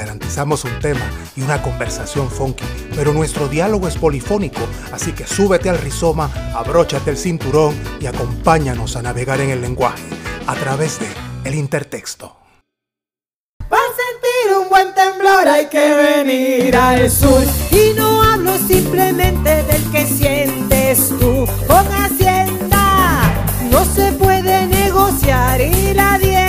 Garantizamos un tema y una conversación funky, pero nuestro diálogo es polifónico, así que súbete al rizoma, abróchate el cinturón y acompáñanos a navegar en el lenguaje a través de El Intertexto. Para sentir un buen temblor hay que venir al sur. Y no hablo simplemente del que sientes tú. Con Hacienda no se puede negociar y la dieta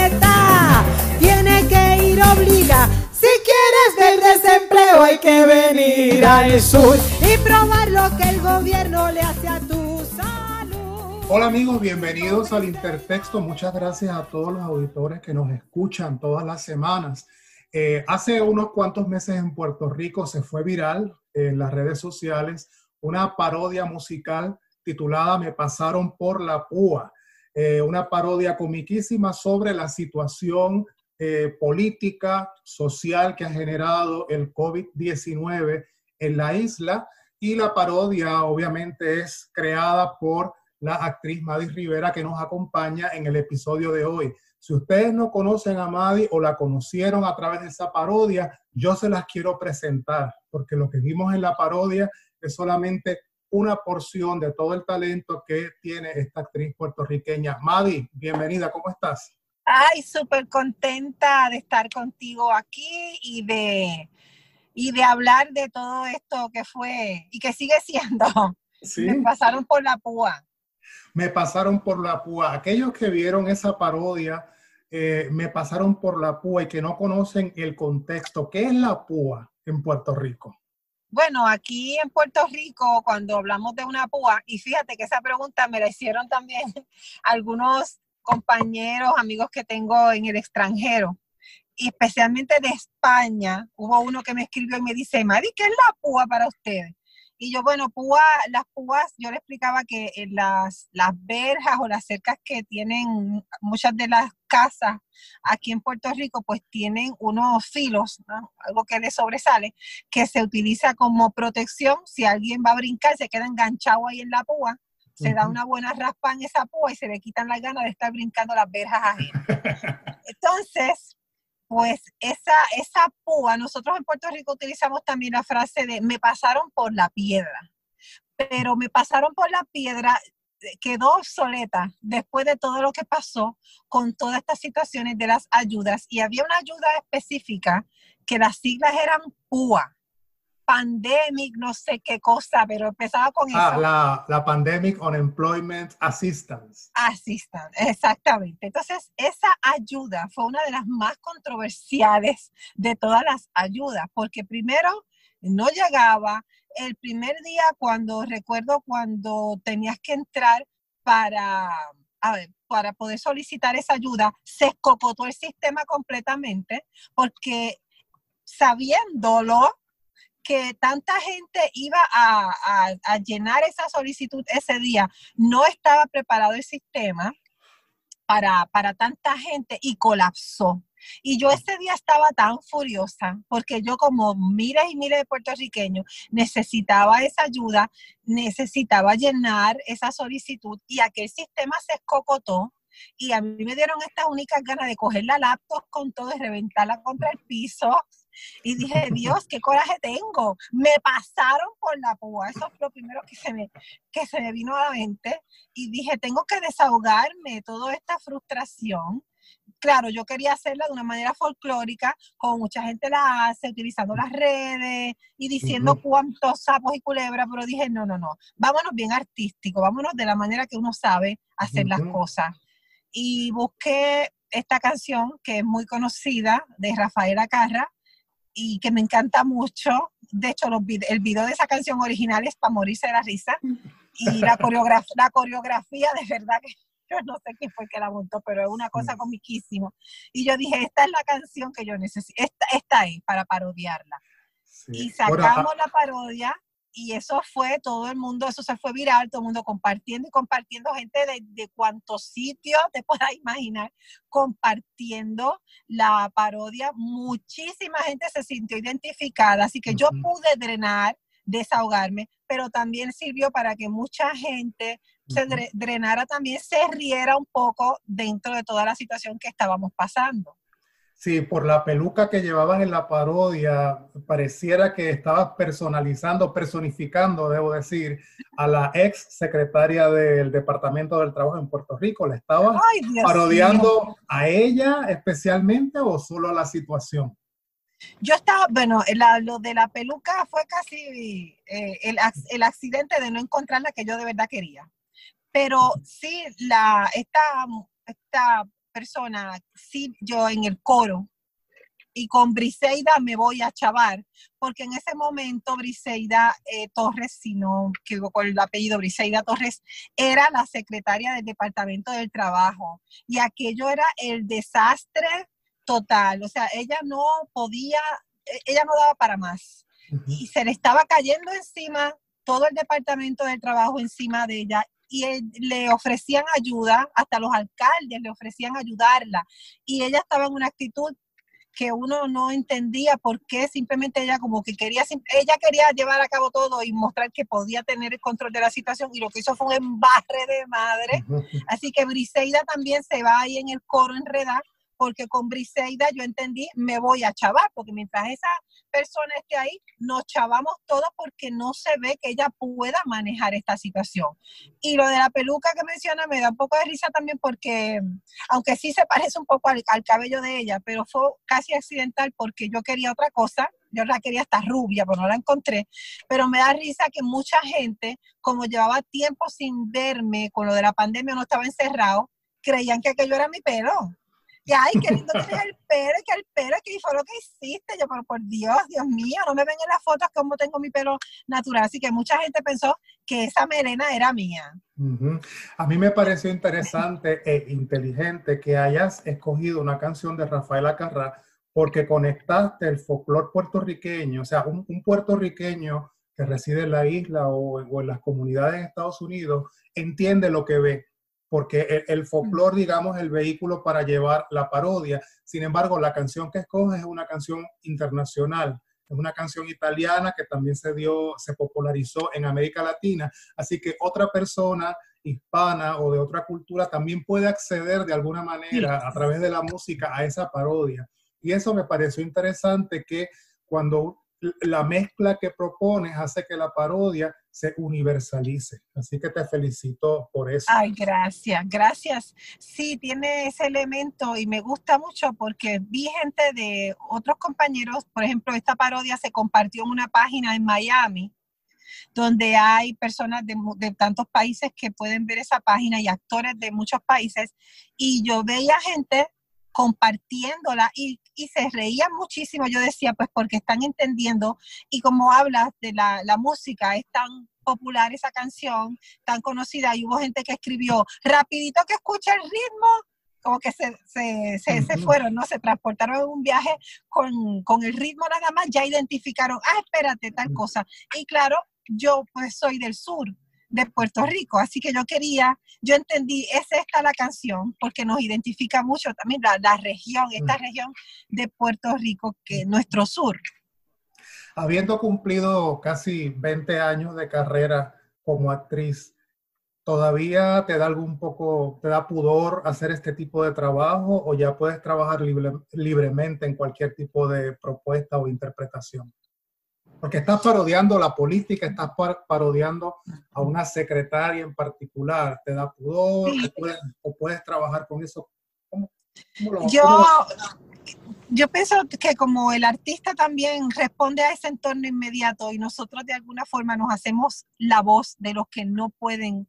desempleo hay que venir al sur y probar lo que el gobierno le hace a tu salud. Hola amigos, bienvenidos al Intertexto. Muchas gracias a todos los auditores que nos escuchan todas las semanas. Eh, hace unos cuantos meses en Puerto Rico se fue viral en las redes sociales una parodia musical titulada Me pasaron por la púa, eh, una parodia comiquísima sobre la situación eh, política, social que ha generado el COVID-19 en la isla y la parodia obviamente es creada por la actriz Maddy Rivera que nos acompaña en el episodio de hoy. Si ustedes no conocen a Maddy o la conocieron a través de esa parodia, yo se las quiero presentar, porque lo que vimos en la parodia es solamente una porción de todo el talento que tiene esta actriz puertorriqueña. Maddy, bienvenida, ¿cómo estás? Ay, súper contenta de estar contigo aquí y de, y de hablar de todo esto que fue y que sigue siendo. Sí. Me pasaron por la púa. Me pasaron por la púa. Aquellos que vieron esa parodia, eh, me pasaron por la púa y que no conocen el contexto. ¿Qué es la púa en Puerto Rico? Bueno, aquí en Puerto Rico, cuando hablamos de una púa, y fíjate que esa pregunta me la hicieron también algunos compañeros, amigos que tengo en el extranjero, y especialmente de España, hubo uno que me escribió y me dice, Mari, ¿qué es la púa para ustedes? Y yo, bueno, púa, las púas, yo le explicaba que en las, las verjas o las cercas que tienen muchas de las casas aquí en Puerto Rico, pues tienen unos filos, algo que le sobresale, que se utiliza como protección. Si alguien va a brincar, se queda enganchado ahí en la púa, se da una buena raspa en esa púa y se le quitan las ganas de estar brincando las verjas ajenas. Entonces, pues esa, esa púa, nosotros en Puerto Rico utilizamos también la frase de me pasaron por la piedra, pero me pasaron por la piedra eh, quedó obsoleta después de todo lo que pasó con todas estas situaciones de las ayudas. Y había una ayuda específica que las siglas eran PUA, Pandemic, no sé qué cosa, pero empezaba con Ah, eso. la, la Pandemic Unemployment Assistance. Assistant, exactamente. Entonces, esa ayuda fue una de las más controversiales de todas las ayudas, porque primero no llegaba. El primer día, cuando recuerdo cuando tenías que entrar para, a ver, para poder solicitar esa ayuda, se escocotó el sistema completamente, porque sabiéndolo, que tanta gente iba a, a- llenar esa solicitud ese día, no estaba preparado el sistema para, para tanta gente y colapsó. Y yo ese día estaba tan furiosa porque yo como miles y miles de puertorriqueños necesitaba esa ayuda, necesitaba llenar esa solicitud y aquel sistema se escocotó y a mí me dieron estas únicas ganas de coger la laptop con todo y reventarla contra el piso. Y dije, Dios, qué coraje tengo. Me pasaron por la púa. Eso fue lo primero que se me, que se me vino a la mente. Y dije, tengo que desahogarme de toda esta frustración. Claro, yo quería hacerla de una manera folclórica, como mucha gente la hace, utilizando las redes y diciendo cuántos sapos y culebras, pero dije, no, no, no, vámonos bien artístico, vámonos de la manera que uno sabe hacer las cosas. Y busqué esta canción que es muy conocida de Rafaela Carra y que me encanta mucho. De hecho, los el video de esa canción original es para morirse de la risa. Y la, coreograf- la coreografía, de verdad que yo no sé quién fue el que la montó, pero es una cosa comiquísima. Y yo dije, esta es la canción que yo necesito, esta, esta es para parodiarla. Sí. Y sacamos la parodia y eso fue todo el mundo, eso se fue viral, todo el mundo compartiendo y compartiendo, gente de, de cuantos sitios te puedas imaginar, compartiendo la parodia. Muchísima gente se sintió identificada, así que yo pude drenar, desahogarme, pero también sirvió para que mucha gente se drenara también, se riera un poco dentro de toda la situación que estábamos pasando. Sí, por la peluca que llevabas en la parodia, pareciera que estabas personalizando, personificando, debo decir, a la ex secretaria del Departamento del Trabajo en Puerto Rico. ¿Le estabas parodiando a ella especialmente o solo a la situación? Yo estaba, bueno, lo de la peluca fue casi eh, el, el, accidente de no encontrar la que yo de verdad quería. Pero sí, la, esta, esta persona, sí, yo en el coro, y con Briseida me voy a chavar, porque en ese momento Briseida eh, Torres, si no quedó con el apellido Briseida Torres, era la secretaria del Departamento del Trabajo. Y aquello era el desastre total, o sea, ella no podía, e, ella no daba para más. Y se le estaba cayendo encima todo el Departamento del Trabajo encima de ella y le ofrecían ayuda, hasta los alcaldes le ofrecían ayudarla. Y ella estaba en una actitud que uno no entendía por qué simplemente ella como que quería, ella quería llevar a cabo todo y mostrar que podía tener el control de la situación y lo que hizo fue un embarre de madre. Así que Briseida también se va ahí en el coro enredar porque con Briseida yo entendí, me voy a chavar, porque mientras esa persona esté ahí, nos chavamos todos porque no se ve que ella pueda manejar esta situación. Y lo de la peluca que menciona me da un poco de risa también porque, aunque sí se parece un poco al, cabello de ella, pero fue casi accidental porque yo quería otra cosa, yo la quería hasta rubia, pero no la encontré. Pero me da risa que mucha gente, como llevaba tiempo sin verme con lo de la pandemia, no estaba encerrado, creían que aquello era mi pelo que ay, qué lindo tienes el pelo, que el pelo, que fue lo que hiciste. Yo, pero por Dios, Dios mío, no me ven en las fotos como tengo mi pelo natural. Así que mucha gente pensó que esa melena era mía. A mí me pareció interesante e inteligente que hayas escogido una canción de Rafael Acarrá porque conectaste el folclore puertorriqueño, o sea, un, puertorriqueño que reside en la isla o, o en las comunidades de Estados Unidos entiende lo que ve porque el, folclore, digamos, es el vehículo para llevar la parodia. Sin embargo, la canción que escoges es una canción internacional, es una canción italiana que también se dio, se popularizó en América Latina. Así que otra persona hispana o de otra cultura también puede acceder de alguna manera a través de la música a esa parodia. Y eso me pareció interesante que cuando la mezcla que propones hace que la parodia se universalice. Así que te felicito por eso. Ay, gracias, gracias. Sí, tiene ese elemento y me gusta mucho porque vi gente de otros compañeros, por ejemplo, esta parodia se compartió en una página en Miami donde hay personas de, de, tantos países que pueden ver esa página y actores de muchos países. Y yo veía gente compartiéndola y, y, se reían muchísimo. Yo decía, pues porque están entendiendo y como hablas de la, la, música, es tan popular esa canción, tan conocida, y hubo gente que escribió, rapidito que escucha el ritmo, como que se, se, se, fueron, ¿no? Se transportaron en un viaje con, con el ritmo nada más, ya identificaron, ah, espérate, tal cosa. Y claro, yo pues soy del sur, de Puerto Rico. Así que yo quería, yo entendí, es esta la canción, porque nos identifica mucho también la, región, esta mm. región de Puerto Rico, que es nuestro sur. Habiendo cumplido casi 20 años de carrera como actriz, ¿todavía te da algún poco, te da pudor hacer este tipo de trabajo o ya puedes trabajar libremente en cualquier tipo de propuesta o interpretación? Porque estás parodiando la política, estás parodiando a una secretaria en particular, te da pudor o puedes trabajar con eso. yo, yo pienso que como el artista también responde a ese entorno inmediato y nosotros de alguna forma nos hacemos la voz de los que no pueden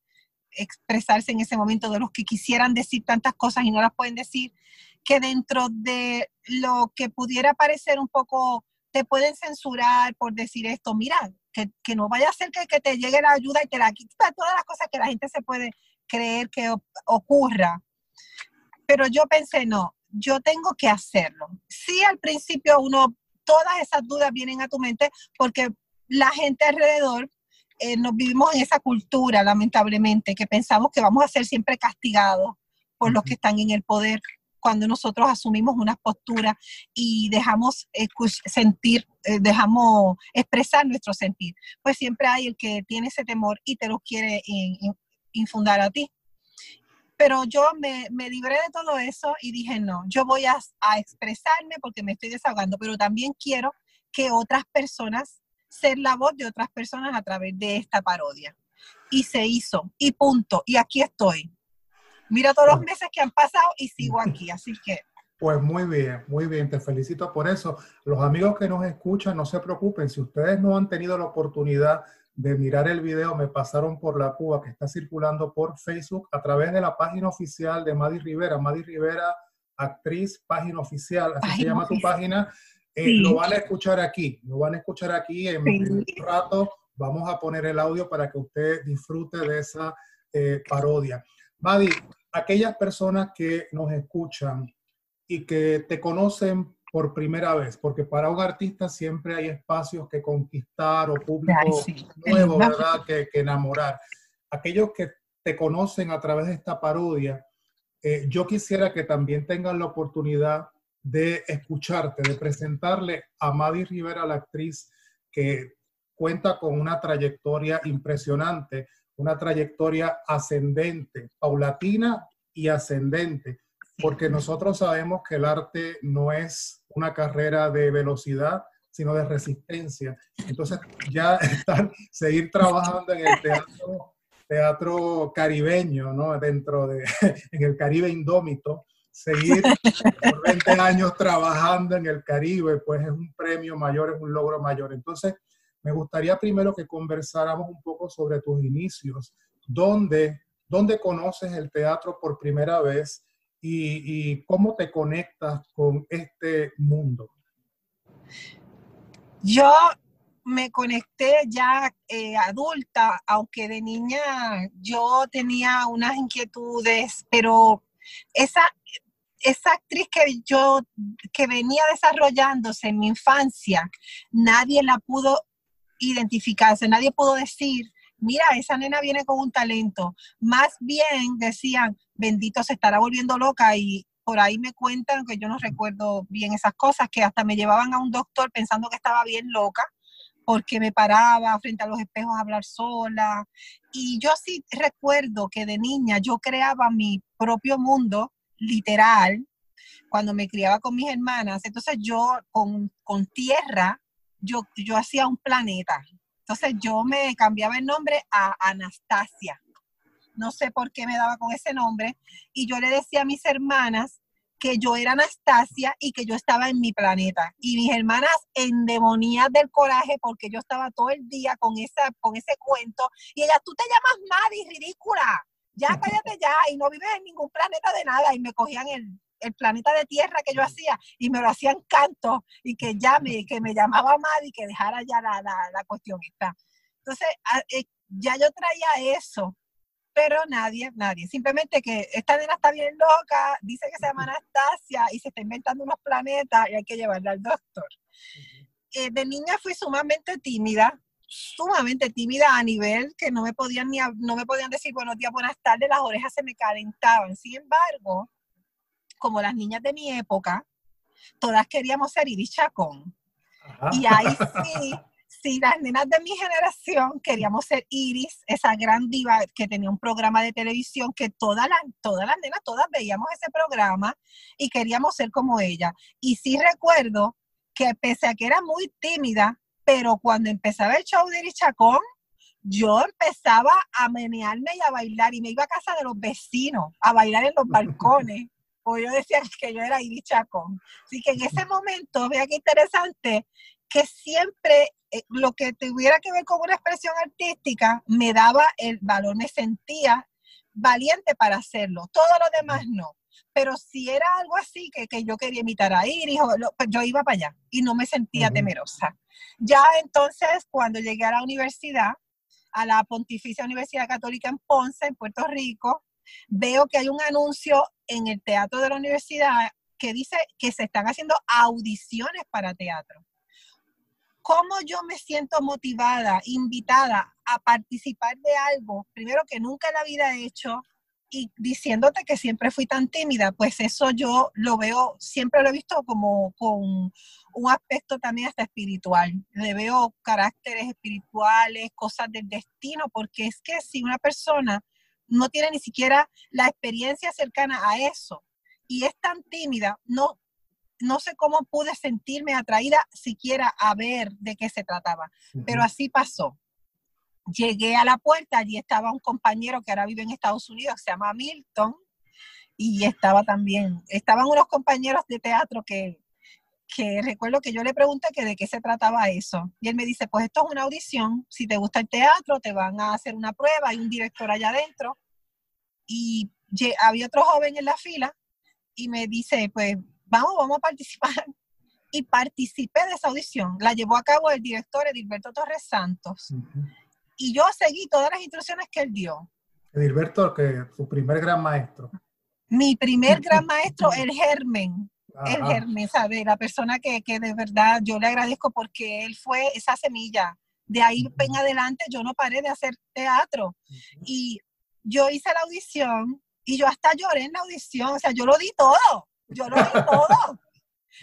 expresarse en ese momento, de los que quisieran decir tantas cosas y no las pueden decir, que dentro de lo que pudiera parecer un poco te pueden censurar por decir esto, mira, que, no vaya a ser que, que, te llegue la ayuda y te la quita, todas las cosas que la gente se puede creer que ocurra. Pero yo pensé, no, yo tengo que hacerlo. Sí, al principio uno, todas esas dudas vienen a tu mente porque la gente alrededor eh, nos vivimos en esa cultura, lamentablemente, que pensamos que vamos a ser siempre castigados por los que están en el poder cuando nosotros asumimos una postura y dejamos sentir, eh, dejamos expresar nuestro sentir. Pues siempre hay el que tiene ese temor y te lo quiere infundar a ti. Pero yo me, libré de todo eso y dije, no, yo voy a, a expresarme porque me estoy desahogando, pero también quiero que otras personas, ser la voz de otras personas a través de esta parodia. Y se hizo, y punto, y aquí estoy. Mira todos los meses que han pasado y sigo aquí, así que... Pues muy bien, muy bien, te felicito por eso. Los amigos que nos escuchan, no se preocupen, si ustedes no han tenido la oportunidad de mirar el video, me pasaron por la Cuba que está circulando por Facebook a través de la página oficial de Madi Rivera, Madi Rivera, actriz, página oficial, así se llama tu página. Eh, lo van a escuchar aquí, lo van a escuchar aquí en, un rato. Vamos a poner el audio para que usted disfrute de esa eh, parodia. Madi, aquellas personas que nos escuchan y que te conocen por primera vez, porque para un artista siempre hay espacios que conquistar o público nuevo, ¿verdad? Que, enamorar. Aquellos que te conocen a través de esta parodia, eh, yo quisiera que también tengan la oportunidad de escucharte, de presentarle a Madi Rivera, la actriz que cuenta con una trayectoria impresionante, una trayectoria ascendente, paulatina y ascendente, porque nosotros sabemos que el arte no es una carrera de velocidad, sino de resistencia. Entonces, ya estar, seguir trabajando en el teatro, teatro caribeño, ¿no? Dentro de, en el Caribe indómito, seguir por 20 años trabajando en el Caribe, pues es un premio mayor, es un logro mayor. Entonces, me gustaría primero que conversáramos un poco sobre tus inicios, dónde, dónde conoces el teatro por primera vez y, cómo te conectas con este mundo. Yo me conecté ya eh, adulta, aunque de niña yo tenía unas inquietudes, pero esa, esa actriz que yo, que venía desarrollándose en mi infancia, nadie la pudo identificarse, nadie pudo decir, mira, esa nena viene con un talento. Más bien decían, bendito se estará volviendo loca y por ahí me cuentan que yo no recuerdo bien esas cosas, que hasta me llevaban a un doctor pensando que estaba bien loca porque me paraba frente a los espejos a hablar sola. Y yo sí recuerdo que de niña yo creaba mi propio mundo literal cuando me criaba con mis hermanas. Entonces yo con, con tierra yo, yo hacía un planeta. Entonces yo me cambiaba el nombre a Anastasia. No sé por qué me daba con ese nombre. Y yo le decía a mis hermanas que yo era Anastasia y que yo estaba en mi planeta. Y mis hermanas endemoniadas del coraje porque yo estaba todo el día con, esa, con ese cuento. Y ella, tú te llamas Maddie, ridícula. Ya cállate ya y no vives en ningún planeta de nada. Y me cogían el, el planeta de tierra que yo hacía y me lo hacían canto y que ya me, que me llamaba Madi y que dejara ya la, la, la cuestión. Entonces, eh, ya yo traía eso, pero nadie, nadie. Simplemente que esta nena está bien loca, dice que se llama Anastasia y se está inventando unos planetas y hay que llevarla al doctor. Eh, de niña fui sumamente tímida, sumamente tímida a nivel que no me podían ni no me podían decir buenos días, buenas tardes, las orejas se me calentaban. Sin embargo, como las niñas de mi época, todas queríamos ser Iris Chacón. Y ahí sí, sí, las nenas de mi generación queríamos ser Iris, esa gran diva que tenía un programa de televisión que todas las, todas las nenas, todas veíamos ese programa y queríamos ser como ella. Y sí recuerdo que pese a que era muy tímida, pero cuando empezaba el show de Iris Chacón, yo empezaba a menearme y a bailar y me iba a casa de los vecinos a bailar en los balcones o yo decía que yo era Iris Chacón. Así que en ese momento, vea qué interesante, que siempre eh, lo que tuviera que ver con una expresión artística me daba el valor, me sentía valiente para hacerlo. Todo lo demás no. Pero si era algo así que, que yo quería imitar a Iris, pues yo iba para allá y no me sentía temerosa. Ya entonces, cuando llegué a la universidad, a la Pontificia Universidad Católica en Ponce, en Puerto Rico, veo que hay un anuncio en el teatro de la universidad que dice que se están haciendo audiciones para teatro. cómo yo me siento motivada, invitada a participar de algo, primero que nunca en la vida he hecho, y diciéndote que siempre fui tan tímida, pues eso yo lo veo, siempre lo he visto como con un aspecto también hasta espiritual. Le veo caracteres espirituales, cosas del destino, porque es que si una persona no tiene ni siquiera la experiencia cercana a eso y es tan tímida, no, no sé cómo pude sentirme atraída siquiera a ver de qué se trataba, pero así pasó. Llegué a la puerta, allí estaba un compañero que ahora vive en Estados Unidos, se llama Milton, y estaba también, estaban unos compañeros de teatro que, que recuerdo que yo le pregunté que de qué se trataba eso. Y él me dice, pues esto es una audición, si te gusta el teatro, te van a hacer una prueba, hay un director allá adentro. Y había otro joven en la fila y me dice, pues vamos, vamos a participar. Y participé de esa audición. La llevó a cabo el director Edilberto Torres Santos. Y yo seguí todas las instrucciones que él dio. Edilberto, que su primer gran maestro. Mi primer gran maestro, el Germen. El Germen, ¿sabe? La persona que, que de verdad yo le agradezco porque él fue esa semilla. De ahí en adelante yo no paré de hacer teatro. Y yo hice la audición y yo hasta lloré en la audición. O sea, yo lo di todo yo lo vi todo.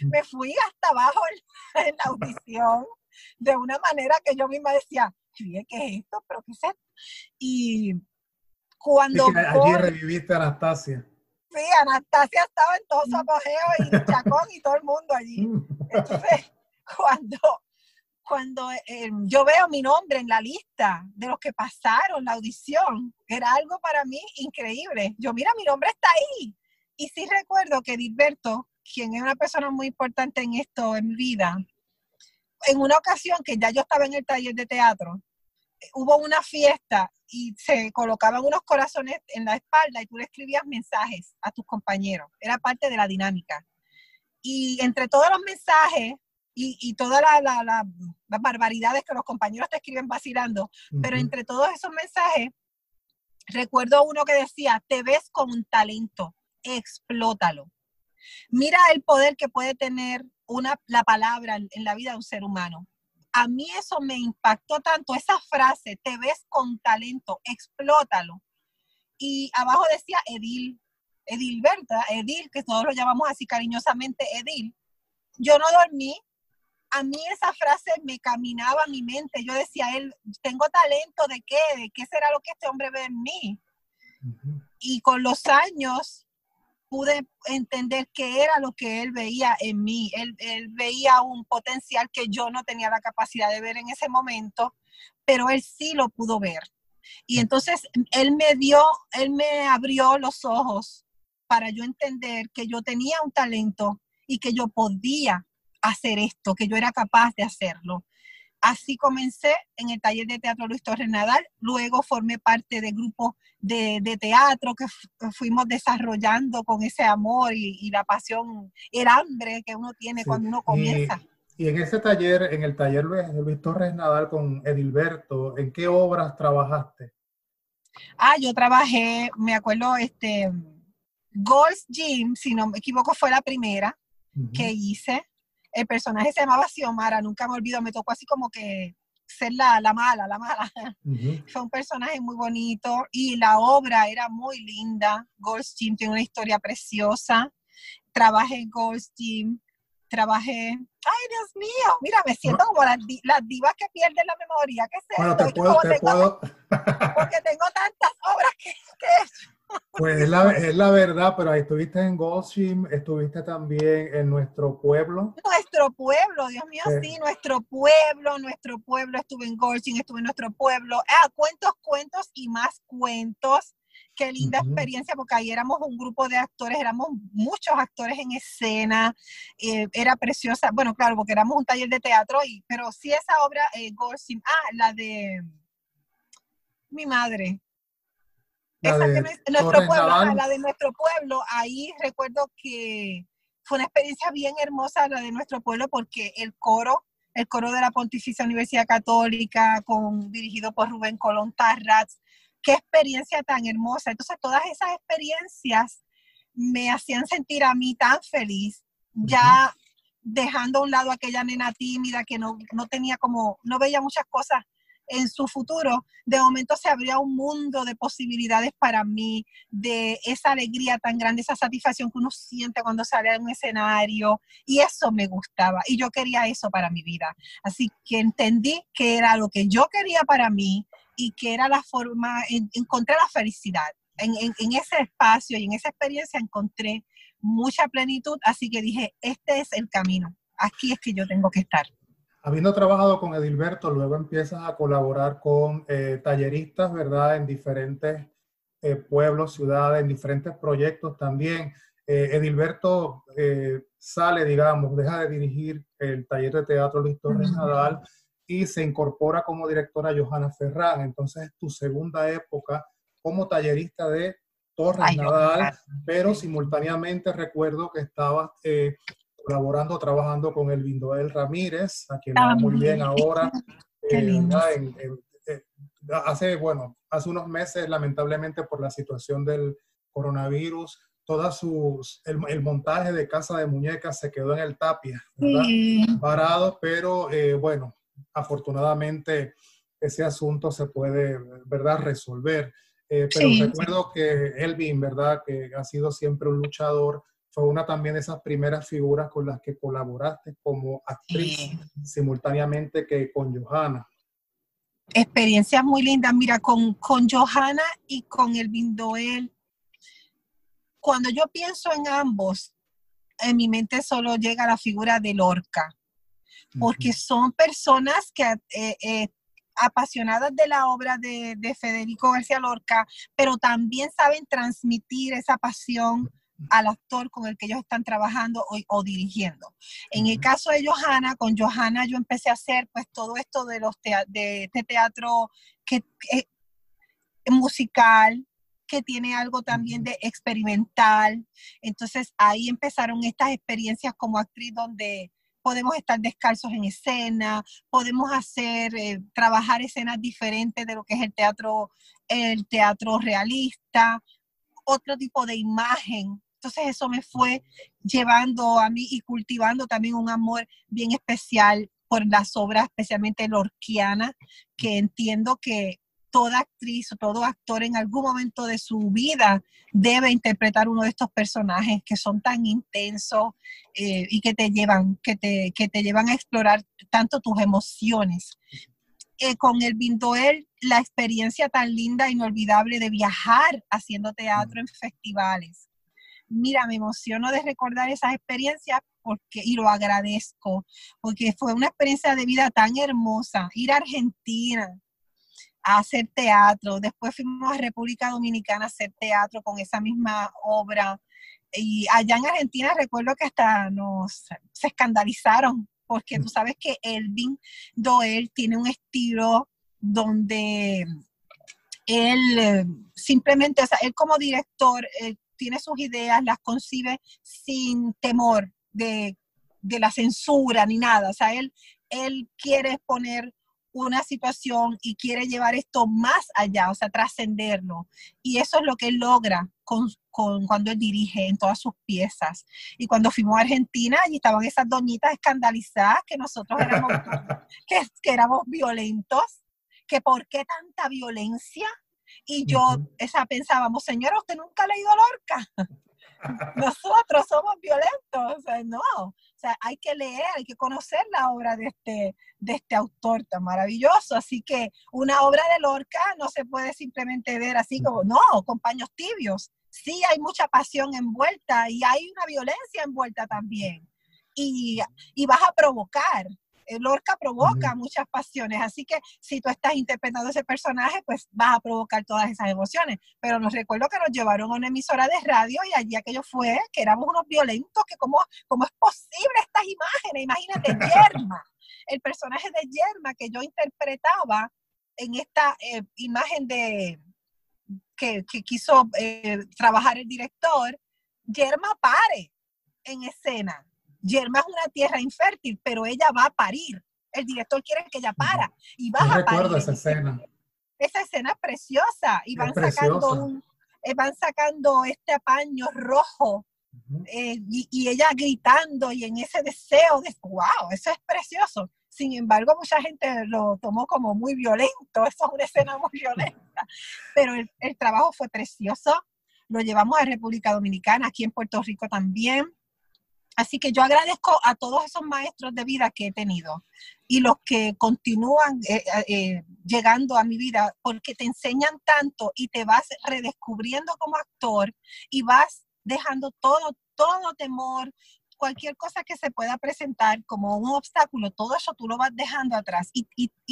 Me fui hasta abajo en, la audición de una manera que yo misma decía, ¿qué es esto? ¿Pero qué es esto? Y cuando... allí reviviste a Anastasia. Sí, Anastasia estaba en todo su apogeo y Chacón y todo el mundo allí. Entonces, cuando, cuando eh, yo veo mi nombre en la lista de los que pasaron la audición, era algo para mí increíble. Yo, mira, mi nombre está ahí. Y sí recuerdo que Dilberto, quien es una persona muy importante en esto, en mi vida, en una ocasión que ya yo estaba en el taller de teatro, hubo una fiesta y se colocaban unos corazones en la espalda y tú le escribías mensajes a tus compañeros. Era parte de la dinámica. Y entre todos los mensajes y, todas las barbaridades que los compañeros te escriben vacilando, pero entre todos esos mensajes, recuerdo uno que decía, te ves con un talento, explótalo. Mira el poder que puede tener una, la palabra en la vida de un ser humano. A mí eso me impactó tanto, esa frase, te ves con talento, explótalo. Y abajo decía Edil, Edil, ¿verdad? Edil, que todos lo llamamos así cariñosamente Edil. Yo no dormí, a mí esa frase me caminaba a mi mente. Yo decía, él, tengo talento de qué, de qué será lo que este hombre ve en mí. Y con los años pude entender qué era lo que él veía en mí. Él, veía un potencial que yo no tenía la capacidad de ver en ese momento, pero él sí lo pudo ver. Y entonces él me dio, él me abrió los ojos para yo entender que yo tenía un talento y que yo podía hacer esto, que yo era capaz de hacerlo. Así comencé en el taller de teatro Luis Torres Nadal, luego formé parte de grupos de, teatro que, fuimos desarrollando con ese amor y, la pasión, el hambre que uno tiene cuando uno comienza. Y, en ese taller, en el taller Luis, Luis Torres Nadal con Edilberto, ¿en qué obras trabajaste? Ah, yo trabajé, me acuerdo, este, Gold's Gym, si no me equivoco, fue la primera que hice el personaje se llamaba Xiomara, nunca me olvido, me tocó así como que ser la, la mala, la mala. Fue un personaje muy bonito y la obra era muy linda. Goldstein tiene una historia preciosa. Trabajé en Goldstein, trabajé... ¡Ay, Dios mío! Mira, me siento como las, divas que pierden la memoria. ¿Qué sé? Bueno, te puedo, te puedo. Porque tengo tantas obras que, que he hecho. Pues es la, es la, verdad, pero ahí estuviste en Goshim, estuviste también en nuestro pueblo. Nuestro pueblo, Dios mío, sí, nuestro pueblo, nuestro pueblo, estuve en Goshim, estuve en nuestro pueblo. Ah, cuentos, cuentos y más cuentos. Qué linda experiencia, porque ahí éramos un grupo de actores, éramos muchos actores en escena, eh, era preciosa, bueno, claro, porque éramos un taller de teatro, y, pero sí esa obra, eh, ah, la de mi madre, la de nuestro pueblo, la de nuestro pueblo, ahí recuerdo que fue una experiencia bien hermosa la de nuestro pueblo porque el coro, el coro de la Pontificia Universidad Católica, con, dirigido por Rubén Colón Tarrats, qué experiencia tan hermosa. Entonces todas esas experiencias me hacían sentir a mí tan feliz. Ya dejando a un lado aquella nena tímida que no, no tenía como, no veía muchas cosas en su futuro, de momento se abría un mundo de posibilidades para mí, de esa alegría tan grande, esa satisfacción que uno siente cuando sale a un escenario, y eso me gustaba, y yo quería eso para mi vida. Así que entendí que era lo que yo quería para mí y que era la forma, encontré la felicidad. En, en ese espacio y en esa experiencia encontré mucha plenitud, así que dije, este es el camino, aquí es que yo tengo que estar. Habiendo trabajado con Edilberto, luego empiezas a colaborar con eh, talleristas, ¿verdad? En diferentes eh, pueblos, ciudades, en diferentes proyectos también. Eh, Edilberto sale, digamos, deja de dirigir el taller de teatro Luis Torres Nadal y se incorpora como directora Johanna Ferrán. Entonces, tu segunda época como tallerista de Torres Nadal, pero simultáneamente recuerdo que estabas colaborando, trabajando con el Vindoel Ramírez, a quien va muy bien ahora. Eh, eh, hace, bueno, hace unos meses, lamentablemente por la situación del coronavirus, toda sus, el, montaje de Casa de Muñecas se quedó en el tapia, Parado, pero eh, bueno, afortunadamente ese asunto se puede, ¿verdad?, resolver. pero recuerdo que Elvin, ¿verdad?, que ha sido siempre un luchador, fue una también de esas primeras figuras con las que colaboraste como actriz simultáneamente que con Johanna. Experiencias muy lindas. Mira, con, con Johanna y con el Bindoel, cuando yo pienso en ambos, en mi mente solo llega la figura de Lorca, porque son personas que eh, eh, apasionadas de la obra de, de, Federico García Lorca, pero también saben transmitir esa pasión al actor con el que ellos están trabajando o, dirigiendo. En el caso de Johanna, con Johanna yo empecé a hacer pues todo esto de los de este teatro que, musical, que tiene algo también de experimental. Entonces ahí empezaron estas experiencias como actriz donde podemos estar descalzos en escena, podemos hacer, eh, trabajar escenas diferentes de lo que es el teatro, el teatro realista, otro tipo de imagen entonces eso me fue llevando a mí y cultivando también un amor bien especial por las obras, especialmente lorquianas, que entiendo que toda actriz o todo actor en algún momento de su vida debe interpretar uno de estos personajes que son tan intensos eh, y que te llevan, que te, que te llevan a explorar tanto tus emociones. Eh, con el Bindoel, la experiencia tan linda, e inolvidable de viajar haciendo teatro en festivales, mira, me emociono de recordar esas experiencias porque, y lo agradezco, porque fue una experiencia de vida tan hermosa. Ir a Argentina a hacer teatro, después fuimos a República Dominicana a hacer teatro con esa misma obra. Y allá en Argentina recuerdo que hasta nos se escandalizaron, porque tú sabes que Elvin Doel tiene un estilo donde él eh, simplemente, o sea, él como director, eh, tiene sus ideas, las concibe sin temor de, la censura ni nada. O sea, él, él quiere poner una situación y quiere llevar esto más allá, o sea, trascenderlo. Y eso es lo que él logra con, cuando él dirige en todas sus piezas. Y cuando fuimos a Argentina, allí estaban esas doñitas escandalizadas que nosotros éramos, que, que éramos violentos, que por qué tanta violencia, y yo esa pensábamos, señora, usted nunca ha leído Lorca. Nosotros somos violentos, o sea, no. O sea, hay que leer, hay que conocer la obra de este, de este autor tan maravilloso. Así que una obra de Lorca no se puede simplemente ver así como, no, con paños tibios. Sí hay mucha pasión envuelta y hay una violencia envuelta también. Y, y vas a provocar, Lorca provoca muchas pasiones, así que si tú estás interpretando ese personaje, pues vas a provocar todas esas emociones. Pero nos recuerdo que nos llevaron a una emisora de radio y allí aquello fue que éramos unos violentos, que cómo, cómo es posible estas imágenes, imagínate, Yerma, el personaje de Yerma que yo interpretaba en esta eh, imagen de que, quiso eh, trabajar el director, Yerma pare en escena Yerma es una tierra infértil, pero ella va a parir. El director quiere que ella para y va a recuerdo esa escena. Esa escena es preciosa y van sacando un, eh, van sacando este paño rojo eh, y, ella gritando y en ese deseo de, wow, eso es precioso. Sin embargo, mucha gente lo tomó como muy violento, eso es una escena muy violenta, pero el, el trabajo fue precioso. Lo llevamos a República Dominicana, aquí en Puerto Rico también. Así que yo agradezco a todos esos maestros de vida que he tenido y los que continúan eh, eh, llegando a mi vida porque te enseñan tanto y te vas redescubriendo como actor y vas dejando todo, todo temor, cualquier cosa que se pueda presentar como un obstáculo, todo eso tú lo vas dejando atrás y,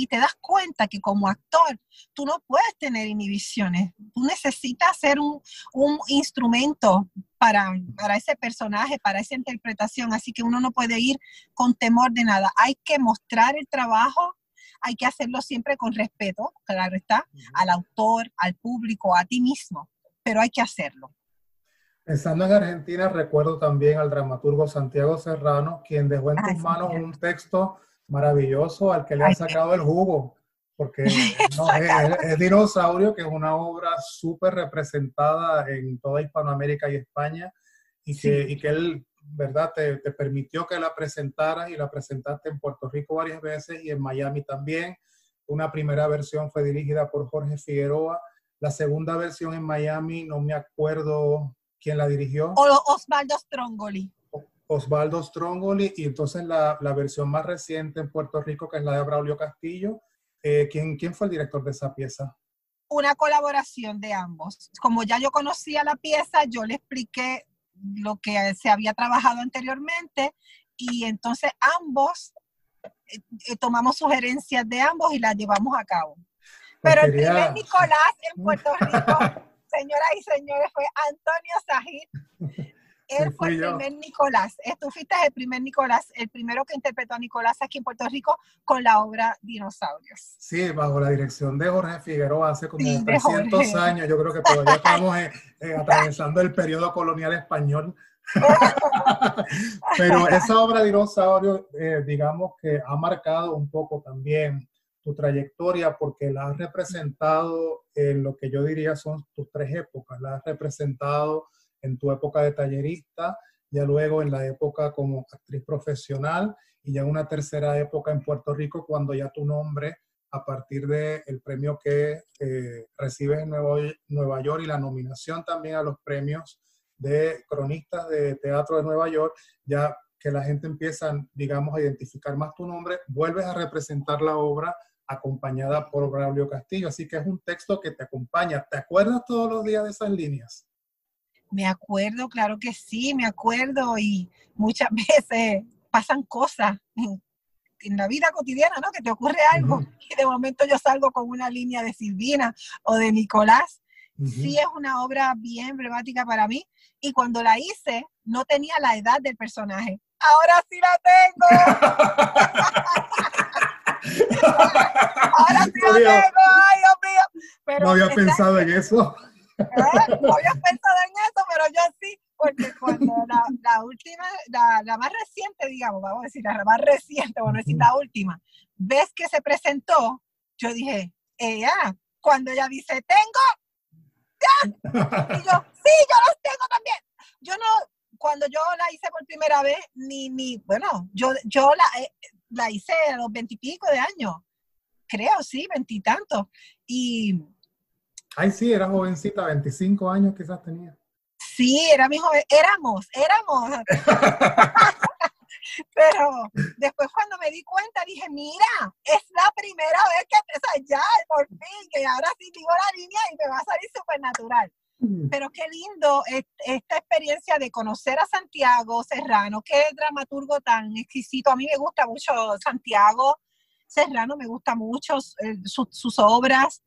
te das cuenta que como actor tú no puedes tener inhibiciones, tú necesitas ser un, instrumento para, para ese personaje, para esa interpretación, así que uno no puede ir con temor de nada, hay que mostrar el trabajo hay que hacerlo siempre con respeto, claro está, al autor, al público, a ti mismo, pero hay que hacerlo. Pensando en Argentina, recuerdo también al dramaturgo Santiago Serrano, quien dejó en tus manos un texto maravilloso al que le ha sacado el jugo, porque es, Dinosaurio, que es una obra súper representada en toda Hispanoamérica y España, y que, y que él, ¿verdad?, te, te, permitió que la presentaras y la presentaste en Puerto Rico varias veces y en Miami también. Una primera versión fue dirigida por Jorge Figueroa. La segunda versión en Miami, no me acuerdo ¿Quién la dirigió? Osvaldo Strongoli. Osvaldo Strongoli y entonces la, la, versión más reciente en Puerto Rico, que es la de Braulio Castillo. Eh, ¿quién, ¿Quién fue el director de esa pieza? Una colaboración de ambos. Como ya yo conocía la pieza, yo le expliqué lo que se había trabajado anteriormente y entonces ambos eh, eh, tomamos sugerencias de ambos y las llevamos a cabo. Pues Pero el primer Nicolás en Puerto Rico señoras y señores, fue Antonio Sajid. Él fue el primer Nicolás. Tú fuiste el primer Nicolás, el primero que interpretó a Nicolás aquí en Puerto Rico con la obra Dinosaurios. Sí, bajo la dirección de Jorge Figueroa hace como 300 años. Yo creo que todavía estamos eh, eh, atravesando el periodo colonial español. Pero esa obra Dinosaurios, eh, digamos que ha marcado un poco también tu trayectoria porque la has representado en lo que yo diría son tus tres épocas. La has representado en tu época de tallerista, ya luego en la época como actriz profesional y ya en una tercera época en Puerto Rico cuando ya tu nombre a partir del premio que eh, recibes en Nueva, Nueva York y la nominación también a los premios de cronistas de teatro de Nueva York, ya que la gente empieza, digamos, a identificar más tu nombre, vuelves a representar la obra acompañada por Braulio Castillo. Así que es un texto que te acompaña. ¿Te acuerdas todos los días de esas líneas? Me acuerdo, claro que sí, me acuerdo y muchas veces pasan cosas en, la vida cotidiana, ¿no? Que te ocurre algo y de momento yo salgo con una línea de Silvina o de Nicolás. Sí es una obra bien emblemática para mí y cuando la hice no tenía la edad del personaje. Ahora sí la tengo. Ahora sí lo tengo, ay Dios mío. no había pensado en eso. ¿Eh? No había pensado en eso, pero yo sí, porque cuando la, la última, la, la, más reciente, digamos, vamos a decir, la más reciente, bueno, decir la última, ves que se presentó, yo dije, ella, cuando ella dice, tengo, ya, y yo, sí, yo los tengo también. Yo no, cuando yo la hice por primera vez, ni, ni, bueno, yo, yo la, eh, la hice a los veintipico de años, creo, sí, veintitantos. Y, Ay, sí, era jovencita, 25 años quizás tenía. Sí, era mi joven, éramos, éramos. Pero después cuando me di cuenta dije, mira, es la primera vez que, o sea, ya, por fin, que ahora sí digo la línea y me va a salir súper natural. Pero qué lindo esta experiencia de conocer a Santiago Serrano, qué dramaturgo tan exquisito. A mí me gusta mucho Santiago Serrano, me gusta mucho eh, sus obras.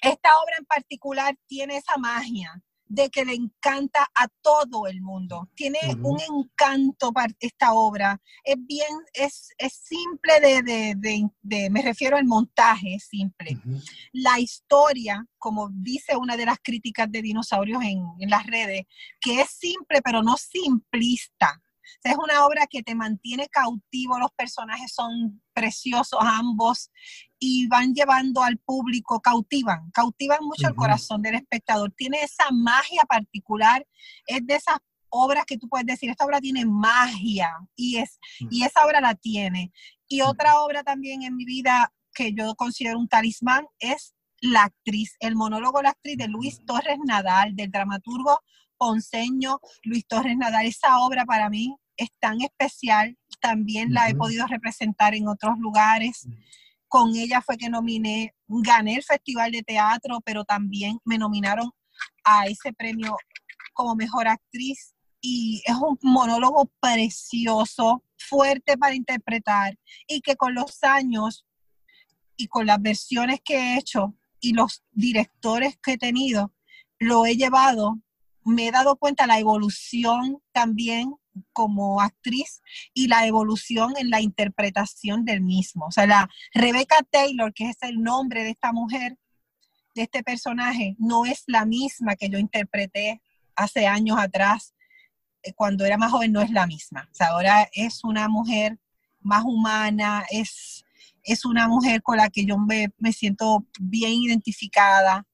Esta obra en particular tiene esa magia de que le encanta a todo el mundo. Tiene un encanto para esta obra. Es bien, es, es simple de, de, de, me refiero al montaje, simple. La historia, como dice una de las críticas de dinosaurios en, en las redes, que es simple pero no simplista. Es una obra que te mantiene cautivo, los personajes son preciosos ambos y van llevando al público, cautivan, cautivan mucho el corazón del espectador. Tiene esa magia particular, es de esas obras que tú puedes decir, esta obra tiene magia y, es, y esa obra la tiene. Y otra obra también en mi vida que yo considero un talismán es La actriz, el monólogo La actriz de Luis Torres Nadal, del dramaturgo ponceño Luis Torres Nadal. Esa obra para mí es tan especial, también la he podido representar en otros lugares. Con ella fue que nominé, gané el Festival de Teatro, pero también me nominaron a ese premio como mejor actriz. Y es un monólogo precioso, fuerte para interpretar y que con los años y con las versiones que he hecho y los directores que he tenido, lo he llevado, me he dado cuenta la evolución también como actriz y la evolución en la interpretación del mismo. O sea, la Rebecca Taylor, que es el nombre de esta mujer, de este personaje, no es la misma que yo interpreté hace años atrás, eh, cuando era más joven, no es la misma. O sea, ahora es una mujer más humana, es, es una mujer con la que yo me, me siento bien identificada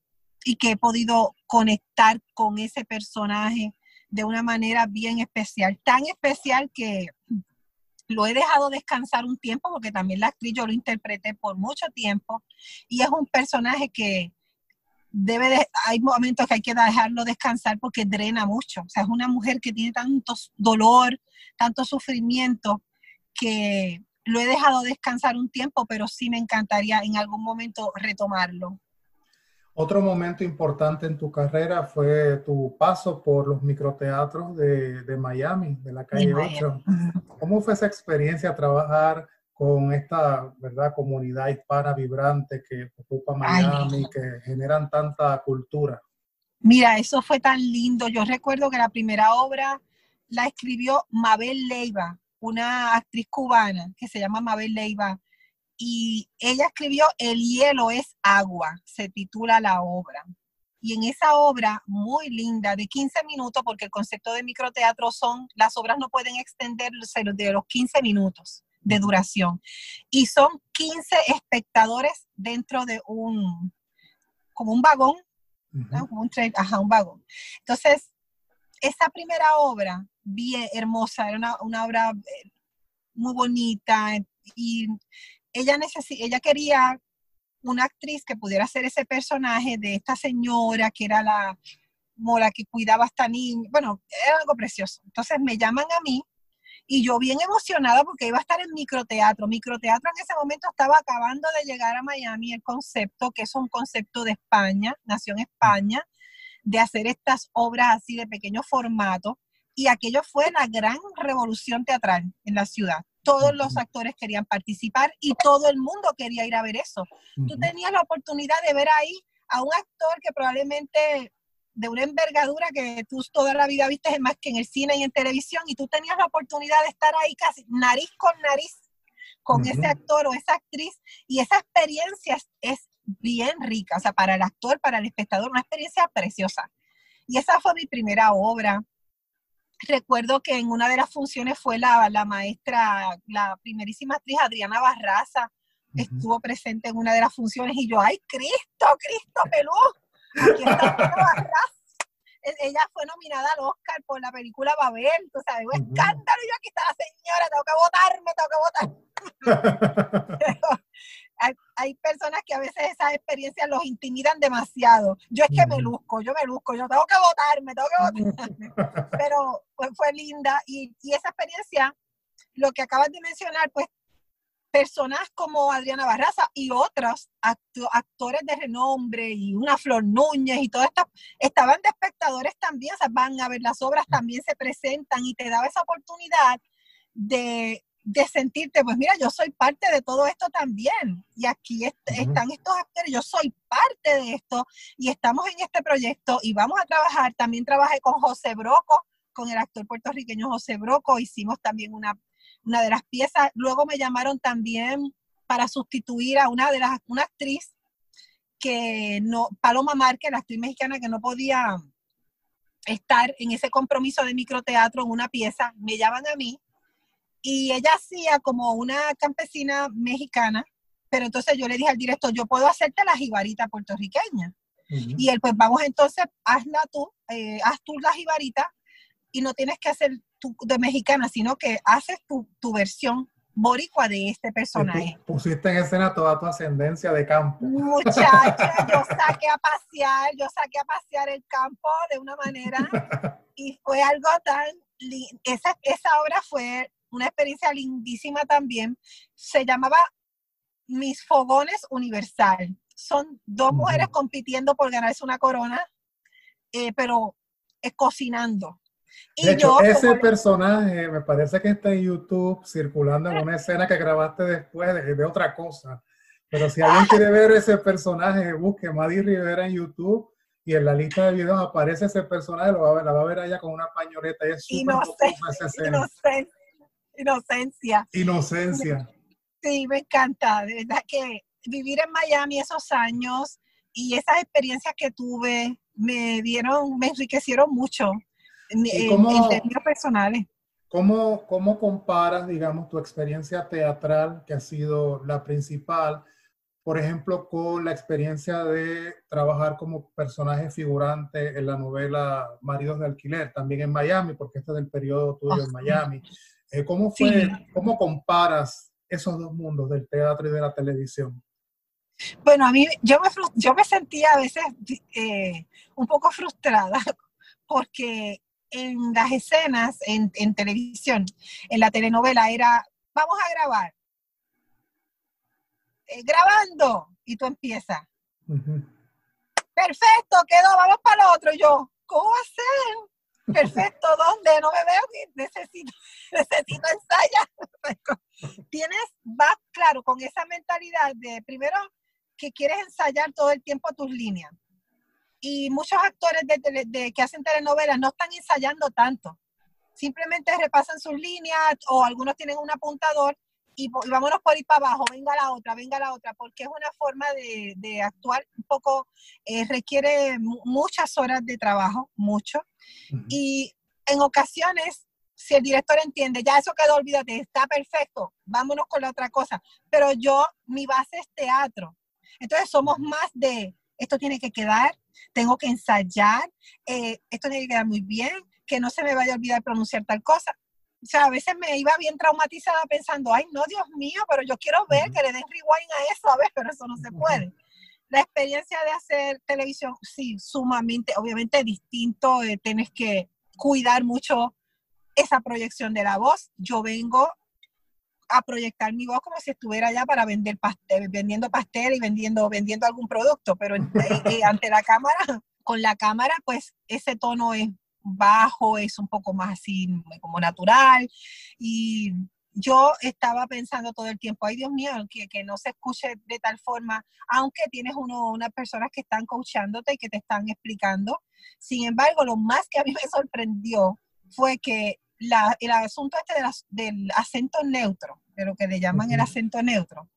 y que he podido conectar con ese personaje de una manera bien especial, tan especial que lo he dejado descansar un tiempo porque también la actriz yo lo interpreté por mucho tiempo y es un personaje que debe de, hay momentos que hay que dejarlo descansar porque drena mucho, o sea, es una mujer que tiene tanto dolor, tanto sufrimiento que lo he dejado descansar un tiempo, pero sí me encantaría en algún momento retomarlo. Otro momento importante en tu carrera fue tu paso por los microteatros de, de Miami, de la calle 8. ¿Cómo fue esa experiencia trabajar con esta ¿verdad? comunidad hispana vibrante que ocupa Miami, que generan tanta cultura? Mira, eso fue tan lindo. Yo recuerdo que la primera obra la escribió Mabel Leiva, una actriz cubana que se llama Mabel Leiva y ella escribió El hielo es agua, se titula la obra. Y en esa obra muy linda, de 15 minutos, porque el concepto de microteatro son, las obras no pueden extenderse de los 15 minutos de duración. Y son 15 espectadores dentro de un, como un vagón, como un tren, ajá, un vagón. Entonces, esa primera obra, bien hermosa, era una, una obra eh, muy bonita y ella, ella quería una actriz que pudiera ser ese personaje de esta señora que era la mora que cuidaba a esta niña. Bueno, era algo precioso. Entonces me llaman a mí y yo bien emocionada porque iba a estar en microteatro. Microteatro en ese momento estaba acabando de llegar a Miami el concepto, que es un concepto de España, nació en España, de hacer estas obras así de pequeño formato. Y aquello fue la gran revolución teatral en la ciudad todos los actores querían participar y todo el mundo quería ir a ver eso. Tú tenías la oportunidad de ver ahí a un actor que probablemente de una envergadura que tú toda la vida viste más que en el cine y en televisión y tú tenías la oportunidad de estar ahí casi nariz con nariz con ese actor o esa actriz y esa experiencia es bien rica, o sea, para el actor, para el espectador, una experiencia preciosa. Y esa fue mi primera obra recuerdo que en una de las funciones fue la, la maestra, la primerísima actriz Adriana Barraza, estuvo presente en una de las funciones y yo, ¡ay, Cristo, Cristo, Pelú! Aquí está Barraza. E, ella fue nominada al Oscar por la película Babel, tú sabes, un escándalo, y yo aquí está la señora, tengo que votarme, tengo que votar. hay, personas que a veces esas experiencias los intimidan demasiado. Yo es que me luzco, yo me luzco, yo tengo que votar, me tengo que votar. Pero pues, fue linda y, esa experiencia, lo que acabas de mencionar, pues personas como Adriana Barraza y otros actores de renombre y una Flor Núñez y todo esto, estaban de espectadores también, o sea, van a ver las obras, también se presentan y te daba esa oportunidad de, de sentirte, pues mira, yo soy parte de todo esto también. Y aquí están estos actores, yo soy parte de esto y estamos en este proyecto y vamos a trabajar. También trabajé con José Broco, con el actor puertorriqueño José Broco, hicimos también una, una de las piezas. Luego me llamaron también para sustituir a una de las, una actriz que no, Paloma Márquez, la actriz mexicana que no podía estar en ese compromiso de microteatro en una pieza, me llaman a mí y ella hacía como una campesina mexicana, pero entonces yo le dije al director, yo puedo hacerte la jibarita puertorriqueña. Y él, pues vamos entonces, hazla tú, eh, haz tú la jibarita, y no tienes que hacer tu, de mexicana, sino que haces tu, tu versión boricua de este personaje. Pusiste en escena toda tu ascendencia de campo. Muchacha, yo saqué a pasear, yo saqué a pasear el campo de una manera y fue algo tan, esa, esa obra fue una experiencia lindísima también. Se llamaba Mis Fogones Universal. Son dos mujeres compitiendo por ganarse una corona, eh, pero es cocinando. de hecho, ese personaje me parece que está en YouTube circulando en una escena que grabaste después de, otra cosa. Pero si alguien quiere ver ese personaje, busque Maddy Rivera en YouTube y en la lista de videos aparece ese personaje, lo va a ver, la va a ver allá con una pañoleta y es súper inocencia, inocencia. Inocencia. Sí, me encanta. De verdad que vivir en Miami esos años y esas experiencias que tuve me dieron, me enriquecieron mucho en, términos personales. ¿cómo, ¿Cómo comparas, digamos, tu experiencia teatral, que ha sido la principal, por ejemplo, con la experiencia de trabajar como personaje figurante en la novela Maridos de Alquiler, también en Miami, porque este es del periodo tuyo en Miami? Eh, ¿Cómo fue, cómo comparas esos dos mundos del teatro y de la televisión? Bueno, a mí yo me, yo me sentía a veces eh, un poco frustrada porque en las escenas en, en, televisión, en la telenovela, era, vamos a grabar. Eh, grabando. Y tú empiezas. Perfecto, quedó, vamos para el otro. Y yo, ¿cómo hacer? Perfecto, ¿dónde? No me veo, necesito, necesito ensayar. Tienes, vas claro, con esa mentalidad de primero que quieres ensayar todo el tiempo tus líneas. Y muchos actores de, que hacen telenovelas no están ensayando tanto. Simplemente repasan sus líneas o algunos tienen un apuntador y, vámonos por ir para abajo, venga la otra, venga la otra, porque es una forma de, actuar un poco, eh, requiere muchas horas de trabajo, mucho. Y en ocasiones, si el director entiende, ya eso quedó, olvídate, está perfecto, vámonos con la otra cosa. Pero yo, mi base es teatro. Entonces somos más de, esto tiene que quedar, tengo que ensayar, eh, esto tiene que quedar muy bien, que no se me vaya a olvidar pronunciar tal cosa. O sea, a veces me iba bien traumatizada pensando, ay, no, Dios mío, pero yo quiero ver que le den rewind a eso, a ver, pero eso no se puede. La experiencia de hacer televisión, sí, sumamente, obviamente distinto, eh, tienes que cuidar mucho esa proyección de la voz. Yo vengo a proyectar mi voz como si estuviera allá para vender pastel, vendiendo pastel y vendiendo, vendiendo algún producto, pero ante la cámara, con la cámara, pues ese tono es bajo, es un poco más así como natural y yo estaba pensando todo el tiempo, ay Dios mío, que, que no se escuche de tal forma, aunque tienes uno, unas personas que están coachándote y que te están explicando. Sin embargo, lo más que a mí me sorprendió fue que el asunto este del acento neutro, de lo que le llaman el acento neutro,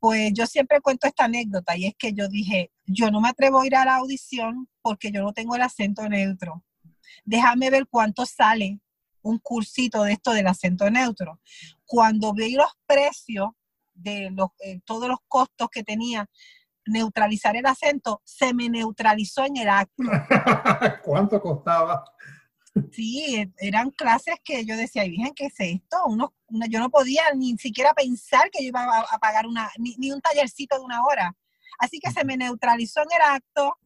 pues yo siempre cuento esta anécdota y es que yo dije, yo no me atrevo a ir a la audición porque yo no tengo el acento neutro. Déjame ver cuánto sale un cursito de esto del acento neutro. Cuando vi los precios de los, eh, todos los costos que tenía neutralizar el acento, se me neutralizó en el acto. ¿Cuánto costaba? Sí, eran clases que yo decía, Virgen, ¿qué es esto? Uno, yo no podía ni siquiera pensar que yo iba a, pagar una, ni, un tallercito de una hora. Así que se me neutralizó en el acto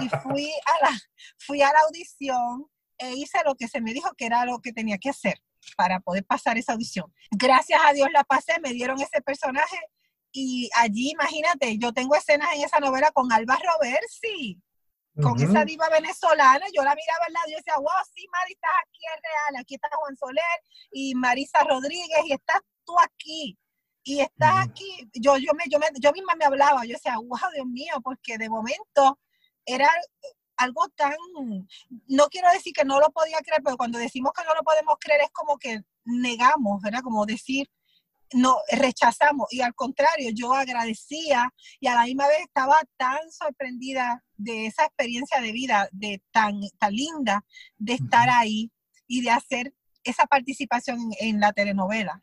y fui a la, fui a la audición e hice lo que se me dijo que era lo que tenía que hacer para poder pasar esa audición. Gracias a Dios la pasé, me dieron ese personaje y allí, imagínate, yo tengo escenas en esa novela con Alba Roversi con esa diva venezolana, yo la miraba al lado y decía, wow, sí, Mari, estás aquí, es real, aquí está Juan Soler y Marisa Rodríguez y estás tú aquí. Y estás aquí, yo, yo, me, yo, me, yo misma me hablaba, yo decía, wow, Dios mío, porque de momento era algo tan, no quiero decir que no lo podía creer, pero cuando decimos que no lo podemos creer es como que negamos, ¿verdad? Como decir, no rechazamos y al contrario, yo agradecía y a la misma vez estaba tan sorprendida de esa experiencia de vida de tan, tan linda de estar ahí y de hacer esa participación en, la telenovela.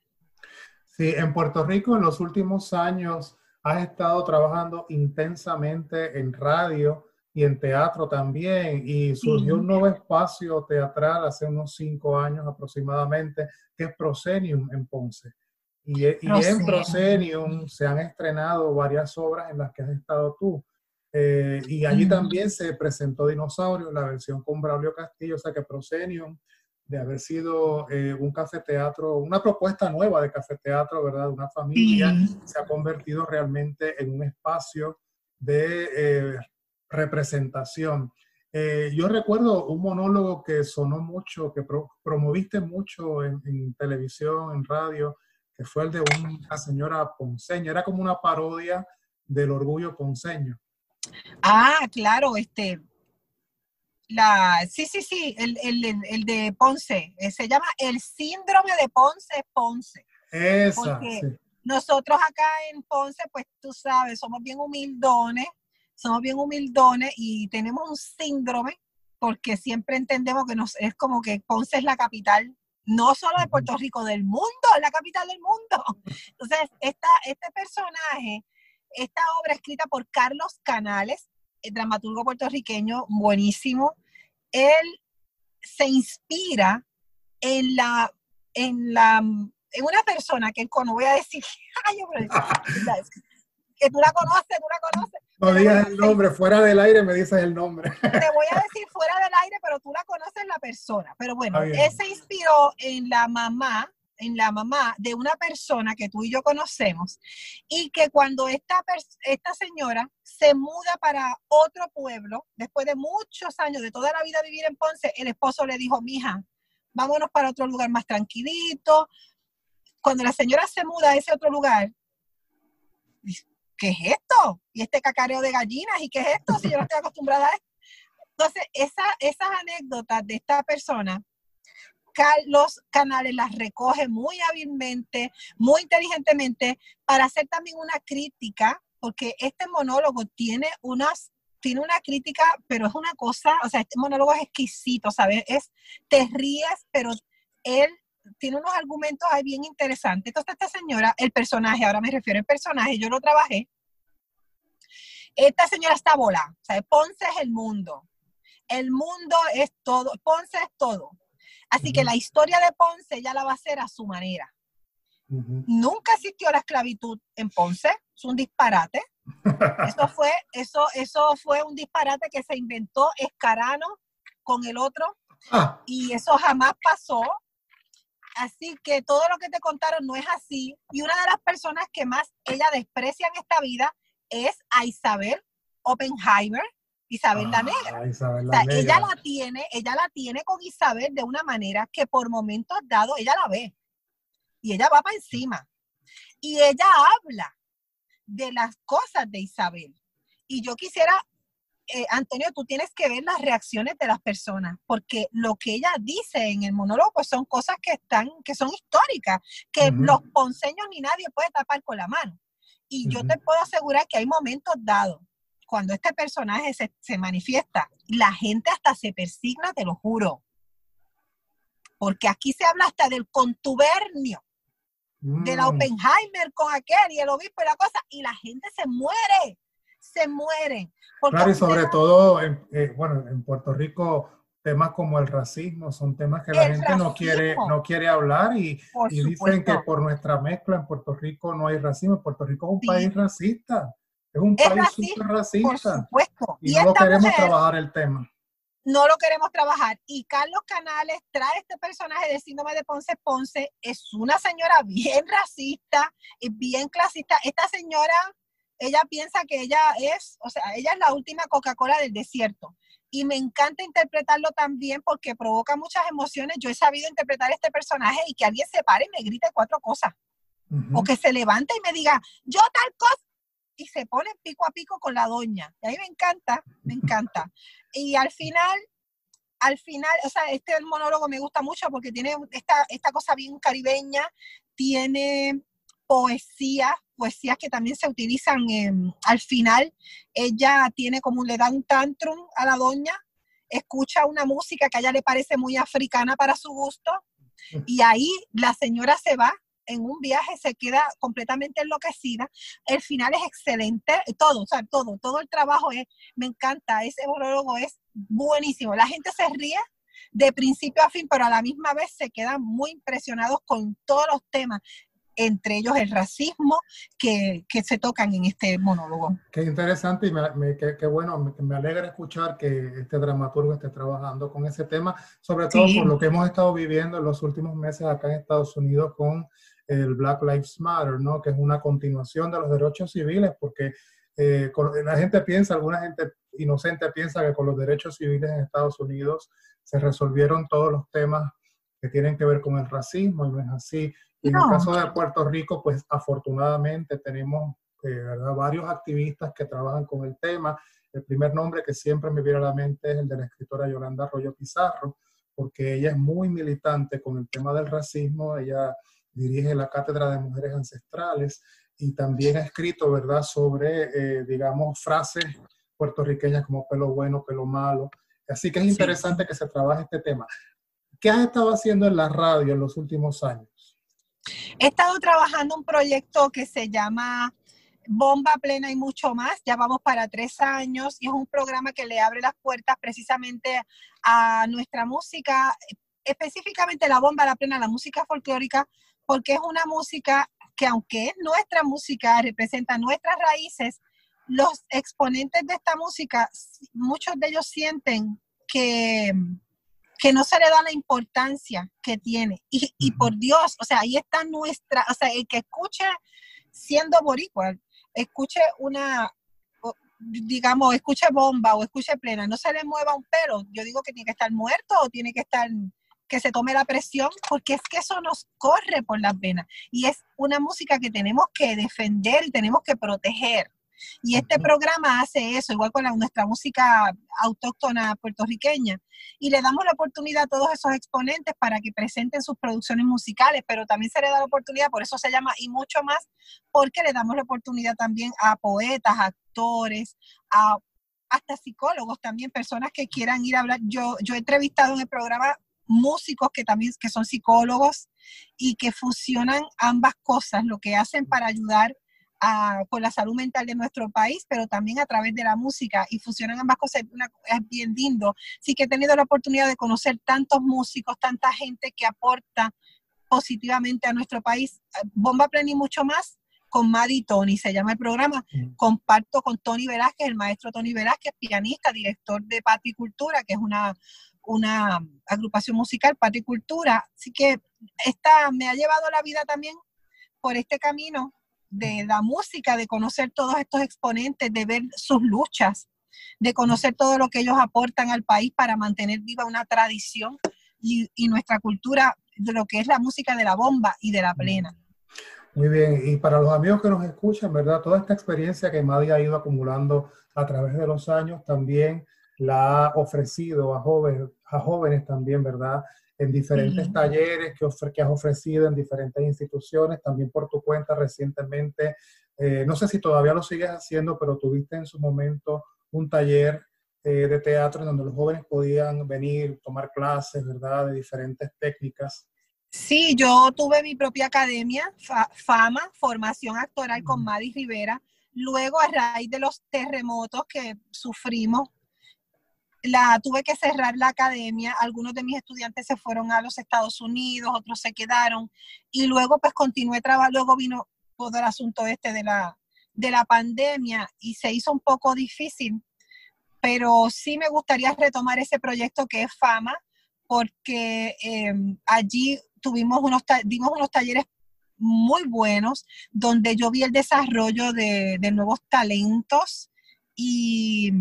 Sí, en Puerto Rico en los últimos años has estado trabajando intensamente en radio, y en teatro también. Y surgió un nuevo espacio teatral hace unos cinco años aproximadamente, que es Proscenium en Ponce. Y, y en Proscenium se han estrenado varias obras en las que has estado tú. Eh, y allí también se presentó Dinosaurio, la versión con Braulio Castillo, o sea que Proscenium, de haber sido eh, un cafeteatro, una propuesta nueva de cafeteatro, ¿verdad? Una familia, se ha convertido realmente en un espacio de eh, representación. yo recuerdo un monólogo que sonó mucho, que promoviste mucho en, en, televisión, en radio, que fue el de una señora ponceña. Era como una parodia del orgullo ponceño. Ah, claro, este, la, sí, sí, sí, el, el, de Ponce, eh, se llama el síndrome de Ponce Ponce. Esa, nosotros acá en Ponce, pues tú sabes, somos bien humildones, somos bien humildones y tenemos un síndrome porque siempre entendemos que nos, es como que Ponce es la capital, no solo de Puerto Rico, del mundo, es la capital del mundo. Entonces, esta, este personaje esta obra escrita por Carlos Canales, el dramaturgo puertorriqueño buenísimo, él se inspira en la, en la, en una persona que no voy a decir, que tú la conoces, tú la conoces. No digas el nombre, fuera del aire me dices el nombre. Te voy a decir fuera del aire, pero tú la conoces la persona. Pero bueno, él se inspiró en la mamá en la mamá de una persona que tú y yo conocemos y que cuando esta, esta señora se muda para otro pueblo, después de muchos años, de toda la vida vivir en Ponce, el esposo le dijo, mija, vámonos para otro lugar más tranquilito. Cuando la señora se muda a ese otro lugar, ¿qué es esto? Y este cacareo de gallinas, ¿y qué es esto si yo no estoy acostumbrada a esto? Entonces, esa, esas anécdotas de esta persona los Canales las recoge muy hábilmente, muy inteligentemente, para hacer también una crítica, porque este monólogo tiene unas tiene una crítica, pero es una cosa, o sea, este monólogo es exquisito, ¿sabes? Es, te ríes, pero él tiene unos argumentos ahí bien interesantes. Entonces, esta señora, el personaje, ahora me refiero al personaje, yo lo trabajé. Esta señora está volada, o Ponce es el mundo. El mundo es todo, Ponce es todo. Así que la historia de Ponce ella la va a hacer a su manera. Nunca existió la esclavitud en Ponce, es un disparate. Eso fue, eso, eso fue un disparate que se inventó Escarano con el otro ah. y eso jamás pasó. Así que todo lo que te contaron no es así. Y una de las personas que más ella desprecia en esta vida es a Isabel Oppenheimer, Isabel la Negra. Ah, ella la tiene, ella la tiene con Isabel de una manera que por momentos dados ella la ve y ella va para encima. Y ella habla de las cosas de Isabel. Y yo quisiera, eh, Antonio, tú tienes que ver las reacciones de las personas, porque lo que ella dice en el monólogo pues, son cosas que están, que son históricas, que los ponceños ni nadie puede tapar con la mano. Y yo te puedo asegurar que hay momentos dados cuando este personaje se, manifiesta, la gente hasta se persigna, te lo juro. Porque aquí se habla hasta del contubernio, de la mm. Oppenheimer con aquel y el obispo y la cosa, y la gente se muere, se muere. Claro, y sobre todo, en, eh, bueno, en Puerto Rico, temas como el racismo son temas que la gente no quiere, no quiere hablar y, dicen que por nuestra mezcla en Puerto Rico no hay racismo. Puerto Rico es un país racista. Es un país súper racista. Por supuesto. Y, no lo queremos trabajar el tema. No lo queremos trabajar. Y Carlos Canales trae este personaje de síndrome de Ponce Ponce. Es una señora bien racista y bien clasista. Esta señora, ella piensa que ella es, o sea, ella es la última Coca-Cola del desierto. Y me encanta interpretarlo también porque provoca muchas emociones. Yo he sabido interpretar este personaje y que alguien se pare y me grite cuatro cosas. O que se levante y me diga, yo tal cosa, y se pone pico a pico con la doña. Y ahí me encanta, me encanta. Y al final, al final, o sea, este monólogo me gusta mucho porque tiene esta, esta cosa bien caribeña, tiene poesía, poesías que también se utilizan al final. Ella tiene como, le da un tantrum a la doña, escucha una música que a ella le parece muy africana para su gusto, y ahí la señora se va en un viaje se queda completamente enloquecida. El final es excelente, todo, o sea, todo, todo el trabajo es, me encanta, ese monólogo es buenísimo. La gente se ríe de principio a fin, pero a la misma vez se quedan muy impresionados con todos los temas entre ellos el racismo que, que, se tocan en este monólogo. Qué interesante y me, qué, bueno, me, me, alegra escuchar que este dramaturgo esté trabajando con ese tema, sobre todo por lo que hemos estado viviendo en los últimos meses acá en Estados Unidos con el Black Lives Matter, ¿no? que es una continuación de los derechos civiles, porque eh, la gente piensa, alguna gente inocente piensa que con los derechos civiles en Estados Unidos se resolvieron todos los temas que tienen que ver con el racismo y no es así. En el caso de Puerto Rico, pues afortunadamente tenemos eh, varios activistas que trabajan con el tema. El primer nombre que siempre me viene a la mente es el de la escritora Yolanda Arroyo Pizarro, porque ella es muy militante con el tema del racismo. Ella dirige la Cátedra de Mujeres Ancestrales y también ha escrito, ¿verdad?, sobre, eh, digamos, frases puertorriqueñas como pelo bueno, pelo malo. Así que es interesante que se trabaje este tema. ¿Qué has estado haciendo en la radio en los últimos años? He estado trabajando un proyecto que se llama Bomba Plena y mucho más. Ya vamos para tres años y es un programa que le abre las puertas precisamente a nuestra música, específicamente la bomba, la plena, la música folclórica, porque es una música que aunque es nuestra música, representa nuestras raíces, los exponentes de esta música, muchos de ellos sienten que que no se le da la importancia que tiene. Y, y, por Dios, o sea, ahí está nuestra, o sea, el que escuche siendo boricua, escuche una, digamos, escuche bomba o escuche plena, no se le mueva un pelo, yo digo que tiene que estar muerto o tiene que estar, que se tome la presión, porque es que eso nos corre por las venas. Y es una música que tenemos que defender y tenemos que proteger. Y este programa hace eso, igual con nuestra música autóctona puertorriqueña. Y le damos la oportunidad a todos esos exponentes para que presenten sus producciones musicales, pero también se le da la oportunidad, por eso se llama y mucho más, porque le damos la oportunidad también a poetas, actores, a hasta psicólogos también, personas que quieran ir a hablar. Yo, yo he entrevistado en el programa músicos que también que son psicólogos y que fusionan ambas cosas, lo que hacen para ayudar con la salud mental de nuestro país, pero también a través de la música y fusionan ambas cosas, es bien lindo. Sí que he tenido la oportunidad de conocer tantos músicos, tanta gente que aporta positivamente a nuestro país. Bomba Plena y mucho más con Madi Tony, se llama el programa. Mm. Comparto con Tony Velázquez, el maestro Tony Velázquez, pianista, director de Patricultura, que es una, una agrupación musical, Patricultura. Así que esta me ha llevado la vida también por este camino de la música, de conocer todos estos exponentes, de ver sus luchas, de conocer todo lo que ellos aportan al país para mantener viva una tradición y, nuestra cultura de lo que es la música de la bomba y de la plena. Muy bien, y para los amigos que nos escuchan, ¿verdad? Toda esta experiencia que Madi ha ido acumulando a través de los años también la ha ofrecido a jóvenes, a jóvenes también, ¿verdad? en diferentes talleres que, que, has ofrecido en diferentes instituciones, también por tu cuenta recientemente. Eh, no sé si todavía lo sigues haciendo, pero tuviste en su momento un taller eh, de teatro en donde los jóvenes podían venir, tomar clases, ¿verdad? De diferentes técnicas. Sí, yo tuve mi propia academia, FAMA, Formación Actoral con Madis Rivera. Luego, a raíz de los terremotos que sufrimos la tuve que cerrar la academia, algunos de mis estudiantes se fueron a los Estados Unidos, otros se quedaron y luego pues continué trabajando, luego vino todo el asunto este de la, de la pandemia y se hizo un poco difícil, pero sí me gustaría retomar ese proyecto que es Fama, porque em, allí tuvimos unos, dimos unos talleres muy buenos donde yo vi el desarrollo de, de nuevos talentos y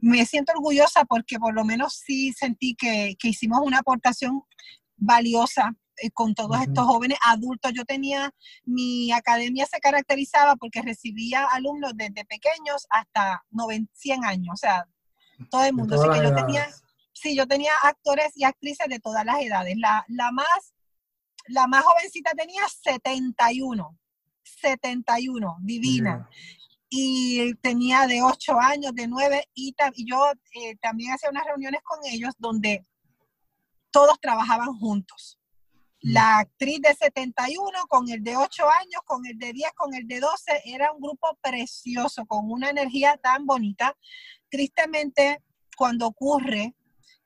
me siento orgullosa porque por lo menos sí sentí que, hicimos una aportación valiosa eh, con todos estos jóvenes adultos. Yo tenía, mi academia se caracterizaba porque recibía alumnos desde pequeños hasta 100 años, o sea, todo el mundo. Así que yo tenía, sí, yo tenía actores y actrices de todas las edades. La, la, más, la más jovencita tenía 71. 71, divina y tenía de 8 años, de 9, y, yo eh, también hacía unas reuniones con ellos donde todos trabajaban juntos. La actriz de 71 con el de 8 años, con el de 10, con el de 12, era un grupo precioso, con una energía tan bonita. Tristemente, cuando ocurre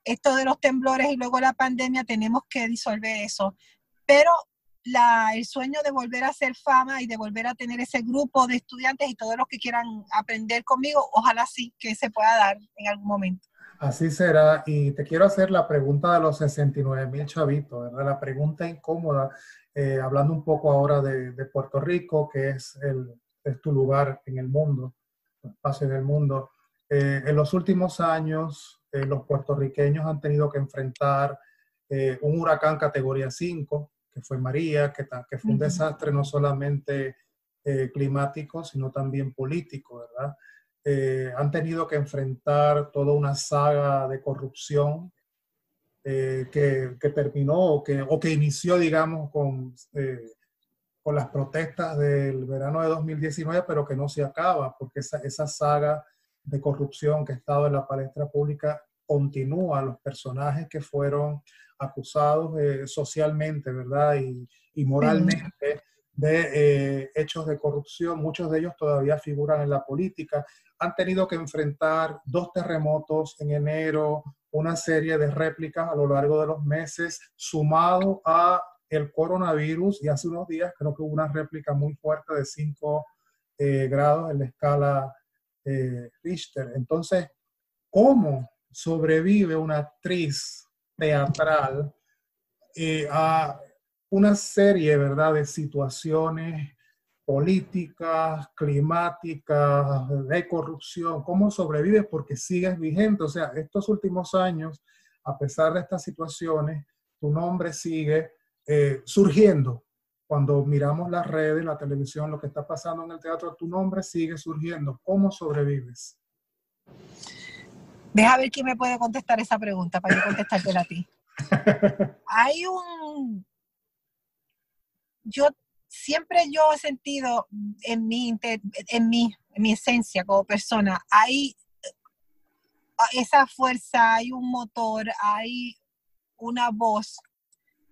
esto de los temblores y luego la pandemia, tenemos que disolver eso. Pero la, el sueño de volver a hacer fama y de volver a tener ese grupo de estudiantes y todos los que quieran aprender conmigo, ojalá sí que se pueda dar en algún momento. Así será. Y te quiero hacer la pregunta de los 69 mil chavitos, ¿verdad? La pregunta incómoda, eh, hablando un poco ahora de, de Puerto Rico, que es, el, es, tu lugar en el mundo, tu espacio en el mundo. Eh, en los últimos años, eh, los puertorriqueños han tenido que enfrentar un huracán categoría 5, que fue María, que, que fue un desastre no solamente climático, sino también político, ¿verdad? Eh, han tenido que enfrentar toda una saga de corrupción eh, que, que, terminó o que, o que inició, digamos, con, eh, con las protestas del verano de 2019, pero que no se acaba, porque esa, esa saga de corrupción que ha estado en la palestra pública continúa. Los personajes que fueron acusados socialmente, ¿verdad? Y, y moralmente de hechos de corrupción, muchos de ellos todavía figuran en la política han tenido que enfrentar dos terremotos en enero, una serie de réplicas a lo largo de los meses, sumado a el coronavirus y hace unos días creo que hubo una réplica muy fuerte de 5 eh, grados en la escala eh, Richter. Entonces, ¿cómo sobrevive una actriz teatral eh, a una serie, ¿verdad?, de situaciones políticas, climáticas, de corrupción, cómo sobrevives porque sigues vigente. O sea, estos últimos años, a pesar de estas situaciones, tu nombre sigue eh, surgiendo. Cuando miramos las redes, la televisión, lo que está pasando en el teatro, tu nombre sigue surgiendo. ¿Cómo sobrevives? Deja ver quién me puede contestar esa pregunta para yo contestarte a ti. Hay un... Yo siempre yo he sentido en mi, en mi, en mi esencia como persona, hay ah, esa fuerza, hay un motor, hay una voz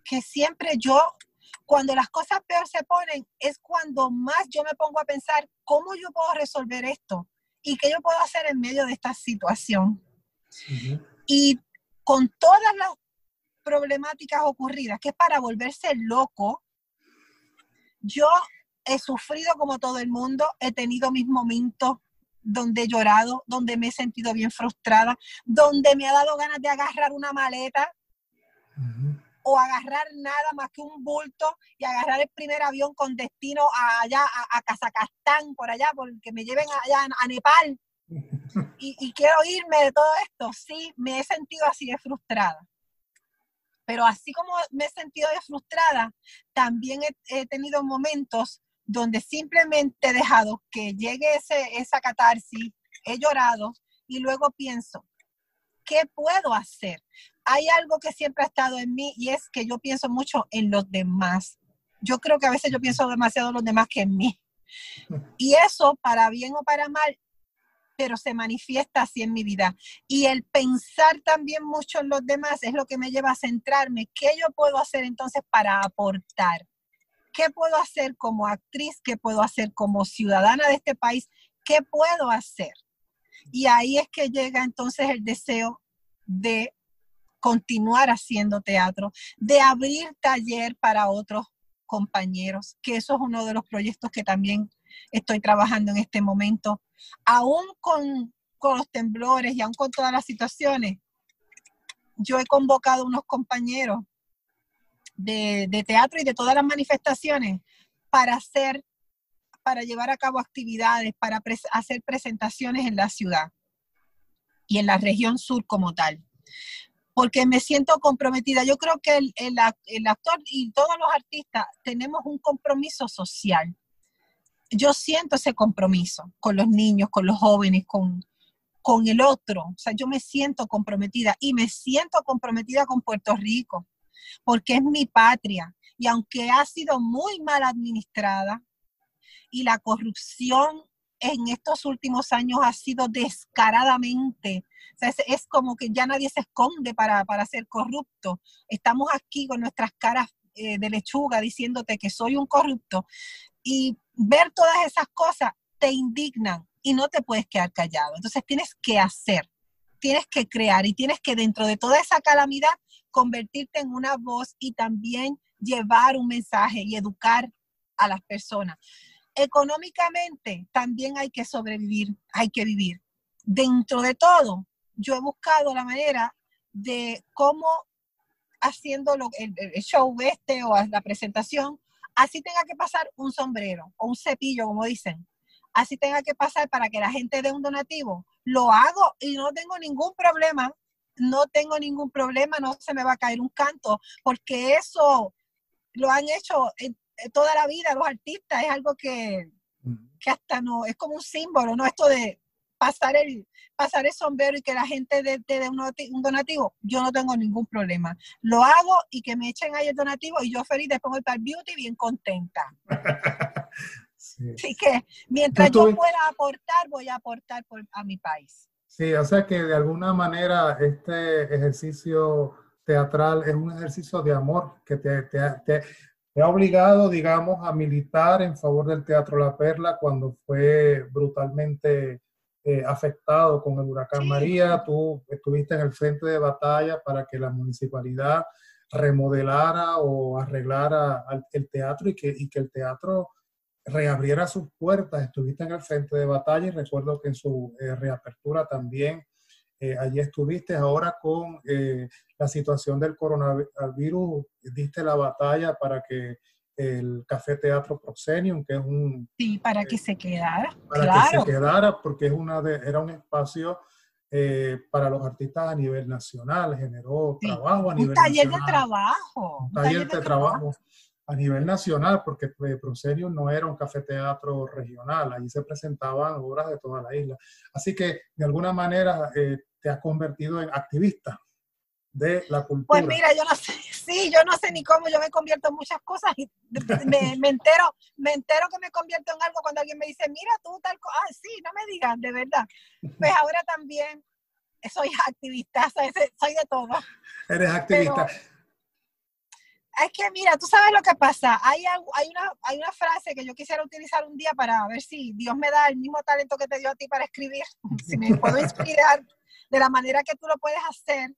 que siempre yo, cuando las cosas peor se ponen, es cuando más yo me pongo a pensar cómo yo puedo resolver esto y qué yo puedo hacer en medio de esta situación. Y con todas las problemáticas ocurridas, que es para volverse loco, yo he sufrido como todo el mundo, he tenido mis momentos donde he llorado, donde me he sentido bien frustrada, donde me ha dado ganas de agarrar una maleta o agarrar nada más que un bulto y agarrar el primer avión con destino allá, a, a Kazajstán, por allá, porque me lleven allá a, Nepal. Y, y quiero irme de todo esto. Sí, me he sentido así de frustrada. Pero así como me he sentido frustrada, también he, tenido momentos donde simplemente he dejado que llegue ese, esa catarsis, he llorado y luego pienso, ¿qué puedo hacer? Hay algo que siempre ha estado en mí y es que yo pienso mucho en los demás. Yo creo que a veces yo pienso demasiado en los demás que en mí. Y eso, para bien o para mal, pero se manifiesta así en mi vida. Y el pensar también mucho en los demás es lo que me lleva a centrarme. ¿Qué yo puedo hacer entonces para aportar? ¿Qué puedo hacer como actriz? ¿Qué puedo hacer como ciudadana de este país? ¿Qué puedo hacer? Y ahí es que llega entonces el deseo de continuar haciendo teatro, de abrir taller para otros compañeros, que eso es uno de los proyectos que también estoy trabajando en este momento, aún con, los temblores y aún con todas las situaciones, yo he convocado unos compañeros de, teatro y de todas las manifestaciones para hacer, para llevar a cabo actividades, para hacer presentaciones en la ciudad y en la región sur como tal. Porque me siento comprometida. Yo creo que el, el actor y todos los artistas tenemos un compromiso social yo siento ese compromiso con los niños, con los jóvenes, con, con el otro. O sea, yo me siento comprometida y me siento comprometida con Puerto Rico, porque es mi patria. Y aunque ha sido muy mal administrada y la corrupción en estos últimos años ha sido descaradamente, o sea, es, como que ya nadie se esconde para, para ser corrupto. Estamos aquí con nuestras caras eh, de lechuga diciéndote que soy un corrupto y ver todas esas cosas te indignan y no te puedes quedar callado. Entonces tienes que hacer, tienes que crear y tienes que dentro de toda esa calamidad convertirte en una voz y también llevar un mensaje y educar a las personas. Económicamente también hay que sobrevivir, hay que vivir. Dentro de todo, yo he buscado la manera de cómo haciendo el, el show este o la presentación, así tenga que pasar un sombrero o un cepillo, como dicen, así tenga que pasar para que la gente dé un donativo, lo hago y no tengo ningún problema, no tengo ningún problema, no se me va a caer un canto, porque eso lo han hecho toda la vida los artistas, es algo que, que hasta no, es como un símbolo, ¿no? Esto de pasar el, pasar el sombrero y que la gente dé de, un donativo, yo no tengo ningún problema. Lo hago y que me echen ahí el donativo y yo feliz después voy para el beauty bien contenta. Así que mientras yo pueda aportar, voy a aportar a mi país. Sí, o sea que de alguna manera este ejercicio teatral es un ejercicio de amor que te, te, te, ha obligado, digamos, a militar en favor del Teatro La Perla cuando fue brutalmente eh, afectado con el huracán María. Tú estuviste en el frente de batalla para que la municipalidad remodelara o arreglara el teatro y que, y que el teatro reabriera sus puertas, estuviste en el frente de batalla y recuerdo que en su eh, reapertura también eh, allí estuviste. Ahora con eh, la situación del coronavirus, diste la batalla para que el Café Teatro Proxenium, que es un... Sí, para que se quedara. Para que se quedara, porque es una de, era un espacio para los artistas a nivel nacional, generó trabajo a nivel nacional. Un taller de trabajo. Un taller, de, trabajo a nivel nacional, porque pues, Proserio no era un cafeteatro regional, ahí se presentaban obras de toda la isla. Así que de alguna manera eh, te has convertido en activista de la cultura. Pues mira, yo no sé, sí, yo no sé ni cómo, yo me convierto en muchas cosas y me, me entero, me entero que me convierto en algo cuando alguien me dice, mira tú tal cosa, ah, sí, no me digan, de verdad. Pues ahora también soy activista, soy de todo. Eres activista es que mira, tú sabes lo que pasa. Hay, hay, una, hay una frase que yo quisiera utilizar un día para ver si Dios me da el mismo talento que te dio a ti para escribir, si me puedo inspirar de la manera que tú lo puedes hacer,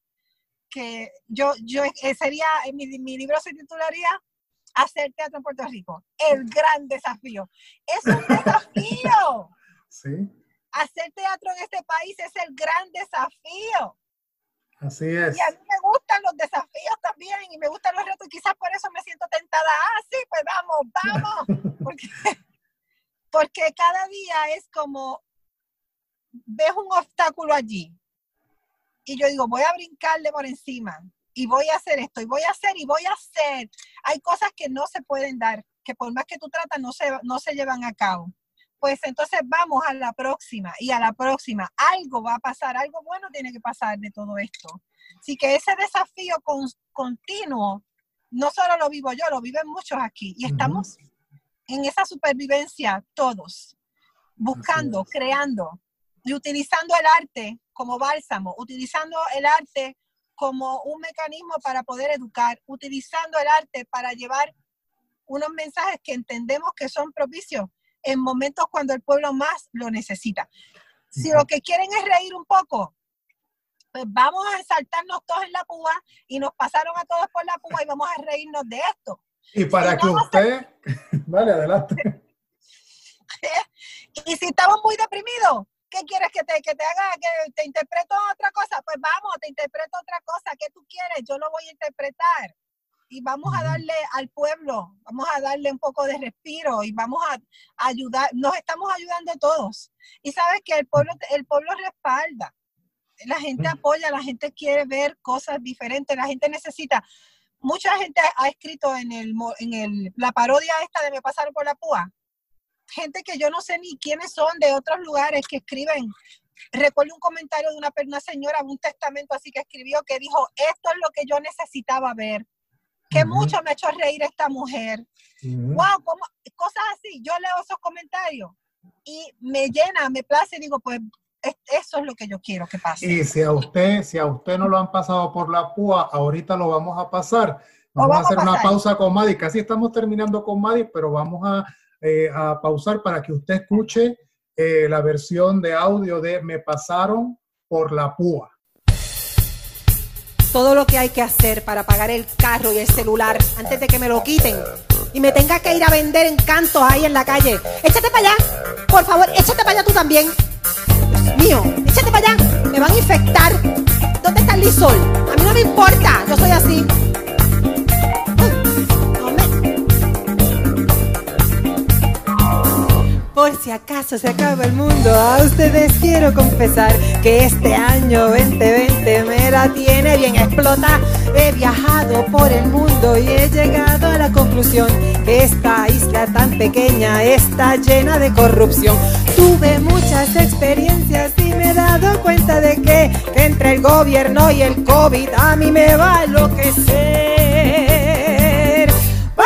que yo, yo eh, sería, mi, mi libro se titularía Hacer teatro en Puerto Rico, el gran desafío. Es un desafío. Sí. Hacer teatro en este país es el gran desafío. Así es. Y a mí me gustan los desafíos también y me gustan los retos. Quizás por eso me siento tentada. Ah, sí, pues vamos, vamos. Porque, porque cada día es como, ves un obstáculo allí. Y yo digo, voy a brincarle por encima y voy a hacer esto y voy a hacer y voy a hacer. Hay cosas que no se pueden dar, que por más que tú tratas no se, no se llevan a cabo pues entonces vamos a la próxima y a la próxima. Algo va a pasar, algo bueno tiene que pasar de todo esto. Así que ese desafío continuo, no solo lo vivo yo, lo viven muchos aquí. Y estamos en esa supervivencia todos, buscando, creando y utilizando el arte como bálsamo, utilizando el arte como un mecanismo para poder educar, utilizando el arte para llevar unos mensajes que entendemos que son propicios en momentos cuando el pueblo más lo necesita. Si lo que quieren es reír un poco, pues vamos a saltarnos todos en la púa y nos pasaron a todos por la púa y vamos a reírnos de esto. Y para que usted, vale, adelante. y si estamos muy deprimidos, ¿qué quieres que te, que te haga? ¿Que te interpreto otra cosa? Pues vamos, te interpreto otra cosa. ¿Qué tú quieres? Yo lo voy a interpretar y vamos a darle al pueblo, vamos a darle un poco de respiro y vamos a ayudar, nos estamos ayudando todos. Y sabes que el pueblo, el pueblo respalda, la gente apoya, la gente quiere ver cosas diferentes, la gente necesita. Mucha gente ha escrito en, el, en el, la parodia esta de Me pasaron por la púa. Gente que yo no sé ni quiénes son de otros lugares que escriben recuerdo un comentario de una, una, señora, un testamento así que escribió que dijo, esto es lo que yo necesitaba ver que mucho me ha hecho reír esta mujer. Wow, cosas así. Yo leo esos comentarios y me llena, me place y digo, pues eso es lo que yo quiero que pase. Y si a usted, si a usted no lo han pasado por la púa, ahorita lo vamos a pasar. Vamos, a hacer una pausa con Maddy. Casi estamos terminando con Maddy, pero vamos a, eh, a pausar para que usted escuche eh, la versión de audio de Me pasaron por la púa. Todo lo que hay que hacer para pagar el carro y el celular antes de que me lo quiten y me tenga que ir a vender encantos ahí en la calle. Échate para allá, por favor, échate para allá tú también. Mío, échate para allá, me van a infectar. ¿Dónde está el lisol? A mí no me importa, yo soy así. Por si acaso se acaba el mundo, a ustedes quiero confesar que este año 2020 me la tiene bien explota. He viajado por el mundo y he llegado a la conclusión que esta isla tan pequeña está llena de corrupción. Tuve muchas experiencias y me he dado cuenta de que, que entre el gobierno y el COVID a mí me va a enloquecer. Va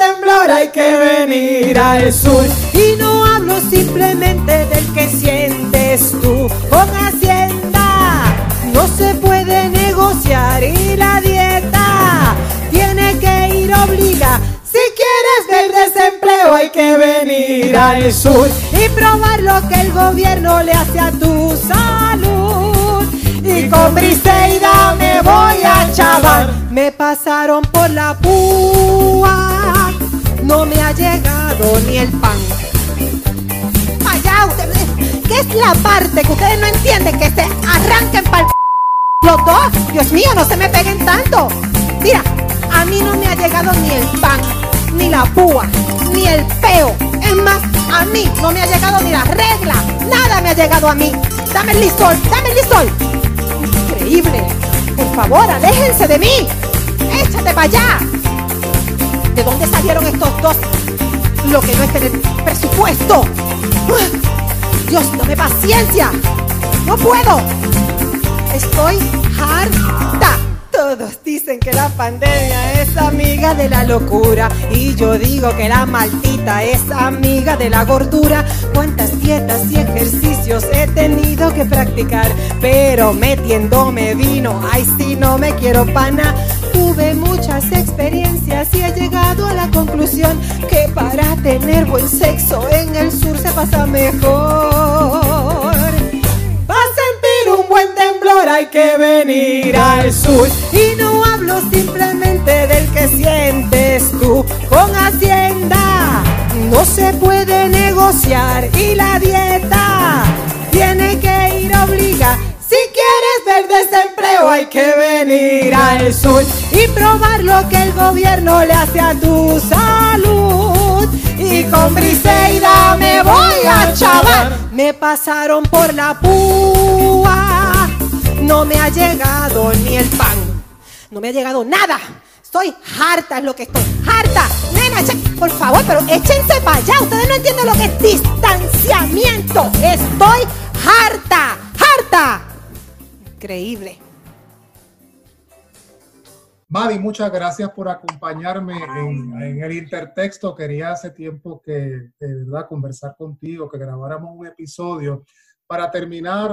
temblor, hay que venir al sur. Y no hablo simplemente del que sientes tú con Hacienda. No se puede negociar y la dieta tiene que ir obliga. Si quieres ver desempleo hay que venir al sur y probar lo que el gobierno le hace a tu salud. Y con Briseida Me pasaron por la púa, no me ha llegado ni el pan. Allá, ¿qué es la parte que ustedes no entienden? Que se arranquen para los dos. Dios mío, no se me peguen tanto. Mira, a mí no me ha llegado ni el pan, ni la púa, ni el peo. Es más, a mí no me ha llegado ni la regla. Nada me ha llegado a mí. Dame el listón, dame el listón. Increíble. Por favor, aléjense de mí. Échate para allá. ¿De dónde salieron estos dos? Lo que no es tener presupuesto. Dios, dame paciencia. No puedo. Estoy harta. Todos dicen que la pandemia es amiga de la locura y yo digo que la maldita es amiga de la gordura. Cuántas dietas y ejercicios he tenido que practicar, pero metiéndome vino, ay si no me quiero pana. Tuve muchas experiencias y he llegado a la conclusión que para tener buen sexo en el sur se pasa mejor. Temblor, hay que venir al sur. Y no hablo simplemente del que sientes tú con Hacienda. No se puede negociar y la dieta tiene que ir obliga. Si quieres ver desempleo hay que venir al sur y probar lo que el gobierno le hace a tu salud. Y con Briseida me voy a chavar. Me pasaron por la púa. No me ha llegado ni el pan. No me ha llegado nada. Estoy harta, es lo que estoy. Harta. Nena, por favor, pero échense para allá. Ustedes no entienden lo que es distanciamiento. Estoy harta. Harta. Increíble. Madi, muchas gracias por acompañarme en, en el intertexto. Quería hace tiempo que, de verdad, conversar contigo, que grabáramos un episodio. Para terminar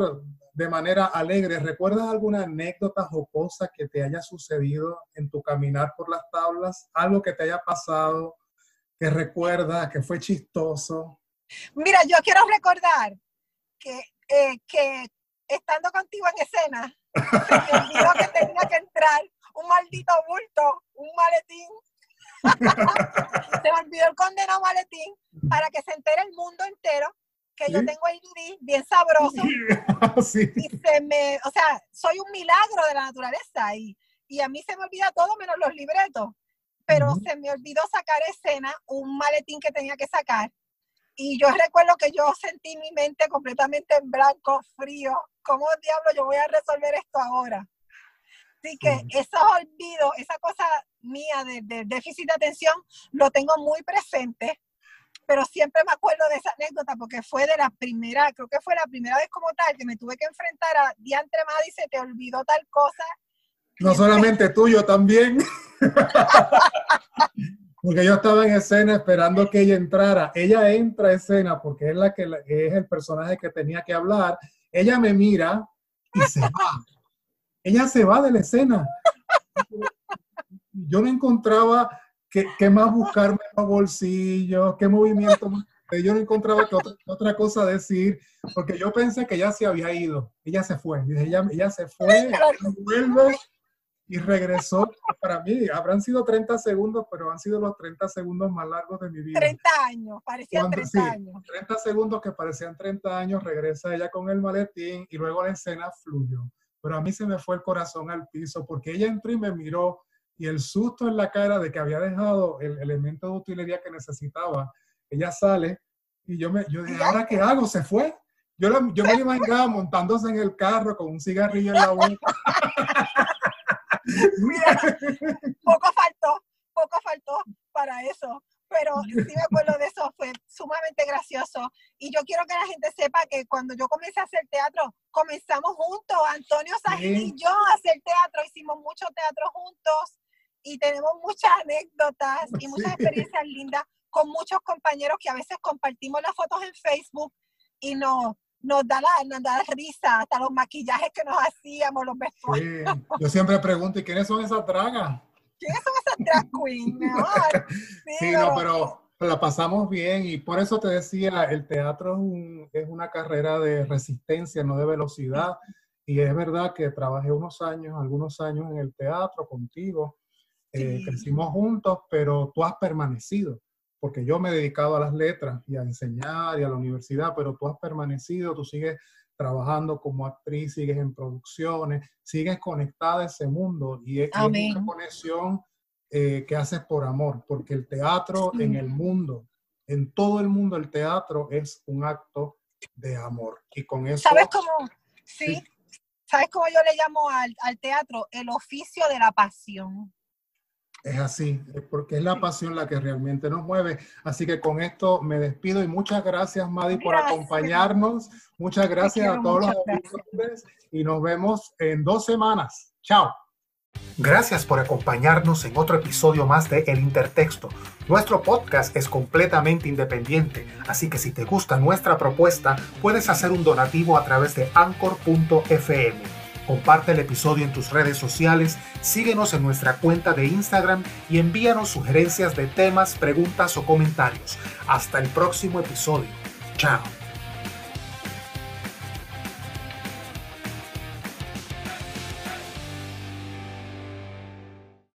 de manera alegre, ¿recuerdas alguna anécdota jocosa que te haya sucedido en tu caminar por las tablas? Algo que te haya pasado, que recuerdas, que fue chistoso. Mira, yo quiero recordar que, eh, que estando contigo en escena, se me olvidó que tenía que entrar un maldito bulto, un maletín. se me olvidó el condenado maletín para que se entere el mundo entero que yo Sí. tengo ADD bien sabroso sí. y se me, o sea, soy un milagro de la naturaleza y, y a mí se me olvida todo menos los libretos, pero Ujú. se me olvidó sacar escena un maletín que tenía que sacar y yo recuerdo que yo sentí mi mente completamente en blanco, frío, ¿cómo diablo yo voy a resolver esto ahora? Así que esos olvidos, esa cosa mía de, de déficit de atención, lo tengo muy presente pero siempre me acuerdo de esa anécdota porque fue de la primera, creo que fue la primera vez como tal que me tuve que enfrentar a Diantre Maddy, se te olvidó tal cosa. No solamente tuyo, también. Porque yo estaba en escena esperando que ella entrara. Ella entra a escena porque es la que es el personaje que tenía que hablar. Ella me mira y se va. Ella se va de la escena. yo no encontraba qué, más buscarme en los bolsillos, qué movimiento más. Yo no encontraba que otra, otra, cosa decir, porque yo pensé que ella se había ido. Ella se fue. Ella, ella se fue, vuelve y regresó. Para mí, habrán sido 30 segundos, pero han sido los 30 segundos más largos de mi vida. 30 años, parecían 30 años. 30 segundos que parecían 30 años, regresa ella con el maletín y luego la escena fluyó. Pero a mí se me fue el corazón al piso porque ella entró y me miró y el susto en la cara de que había dejado el elemento de utilería que necesitaba. Ella sale y yo me yo dije, ¿ahora qué hago? ¿Se fue? Yo, yo me imaginaba montándose en el carro con un cigarrillo en la boca. poco faltó, poco faltó para eso, pero sí me acuerdo de eso, fue sumamente gracioso. Y yo quiero que la gente sepa que cuando yo comencé a hacer teatro, comenzamos juntos, Antonio Sajín y yo a hacer teatro, hicimos mucho teatro juntos y tenemos muchas anécdotas y muchas experiencias lindas con muchos compañeros que a veces compartimos las fotos en Facebook y nos, nos, da, la, nos da risa, hasta los maquillajes que nos hacíamos, los vestuarios. Yo siempre pregunto, ¿y quiénes son esas dragas? ¿Quiénes son esas drag queens? sí, no, pero la pasamos bien y por eso te decía, el teatro es, una carrera de resistencia, no de velocidad. Y es verdad que trabajé unos años, algunos años en el teatro contigo, eh, crecimos juntos, pero tú has permanecido porque yo me he dedicado a las letras y a enseñar y a la universidad, pero tú has permanecido, tú sigues trabajando como actriz, sigues en producciones, sigues conectada a ese mundo y es, una conexión eh, que haces por amor, porque el teatro en el mundo, en todo el mundo el teatro es un acto de amor. Y con eso... ¿Sabes cómo? Sí. ¿Sabes cómo yo le llamo al, al teatro? El oficio de la pasión. Es así, porque es la pasión la que realmente nos mueve. Así que con esto me despido y muchas gracias, Madi, por acompañarnos. Muchas gracias a todos los auditores y nos vemos en dos semanas. Chao. Gracias por acompañarnos en otro episodio más de El Intertexto. Nuestro podcast es completamente independiente, así que si te gusta nuestra propuesta, puedes hacer un donativo a través de anchor.fm Comparte el episodio en tus redes sociales, síguenos en nuestra cuenta de Instagram y envíanos sugerencias de temas, preguntas o comentarios. Hasta el próximo episodio. Chao.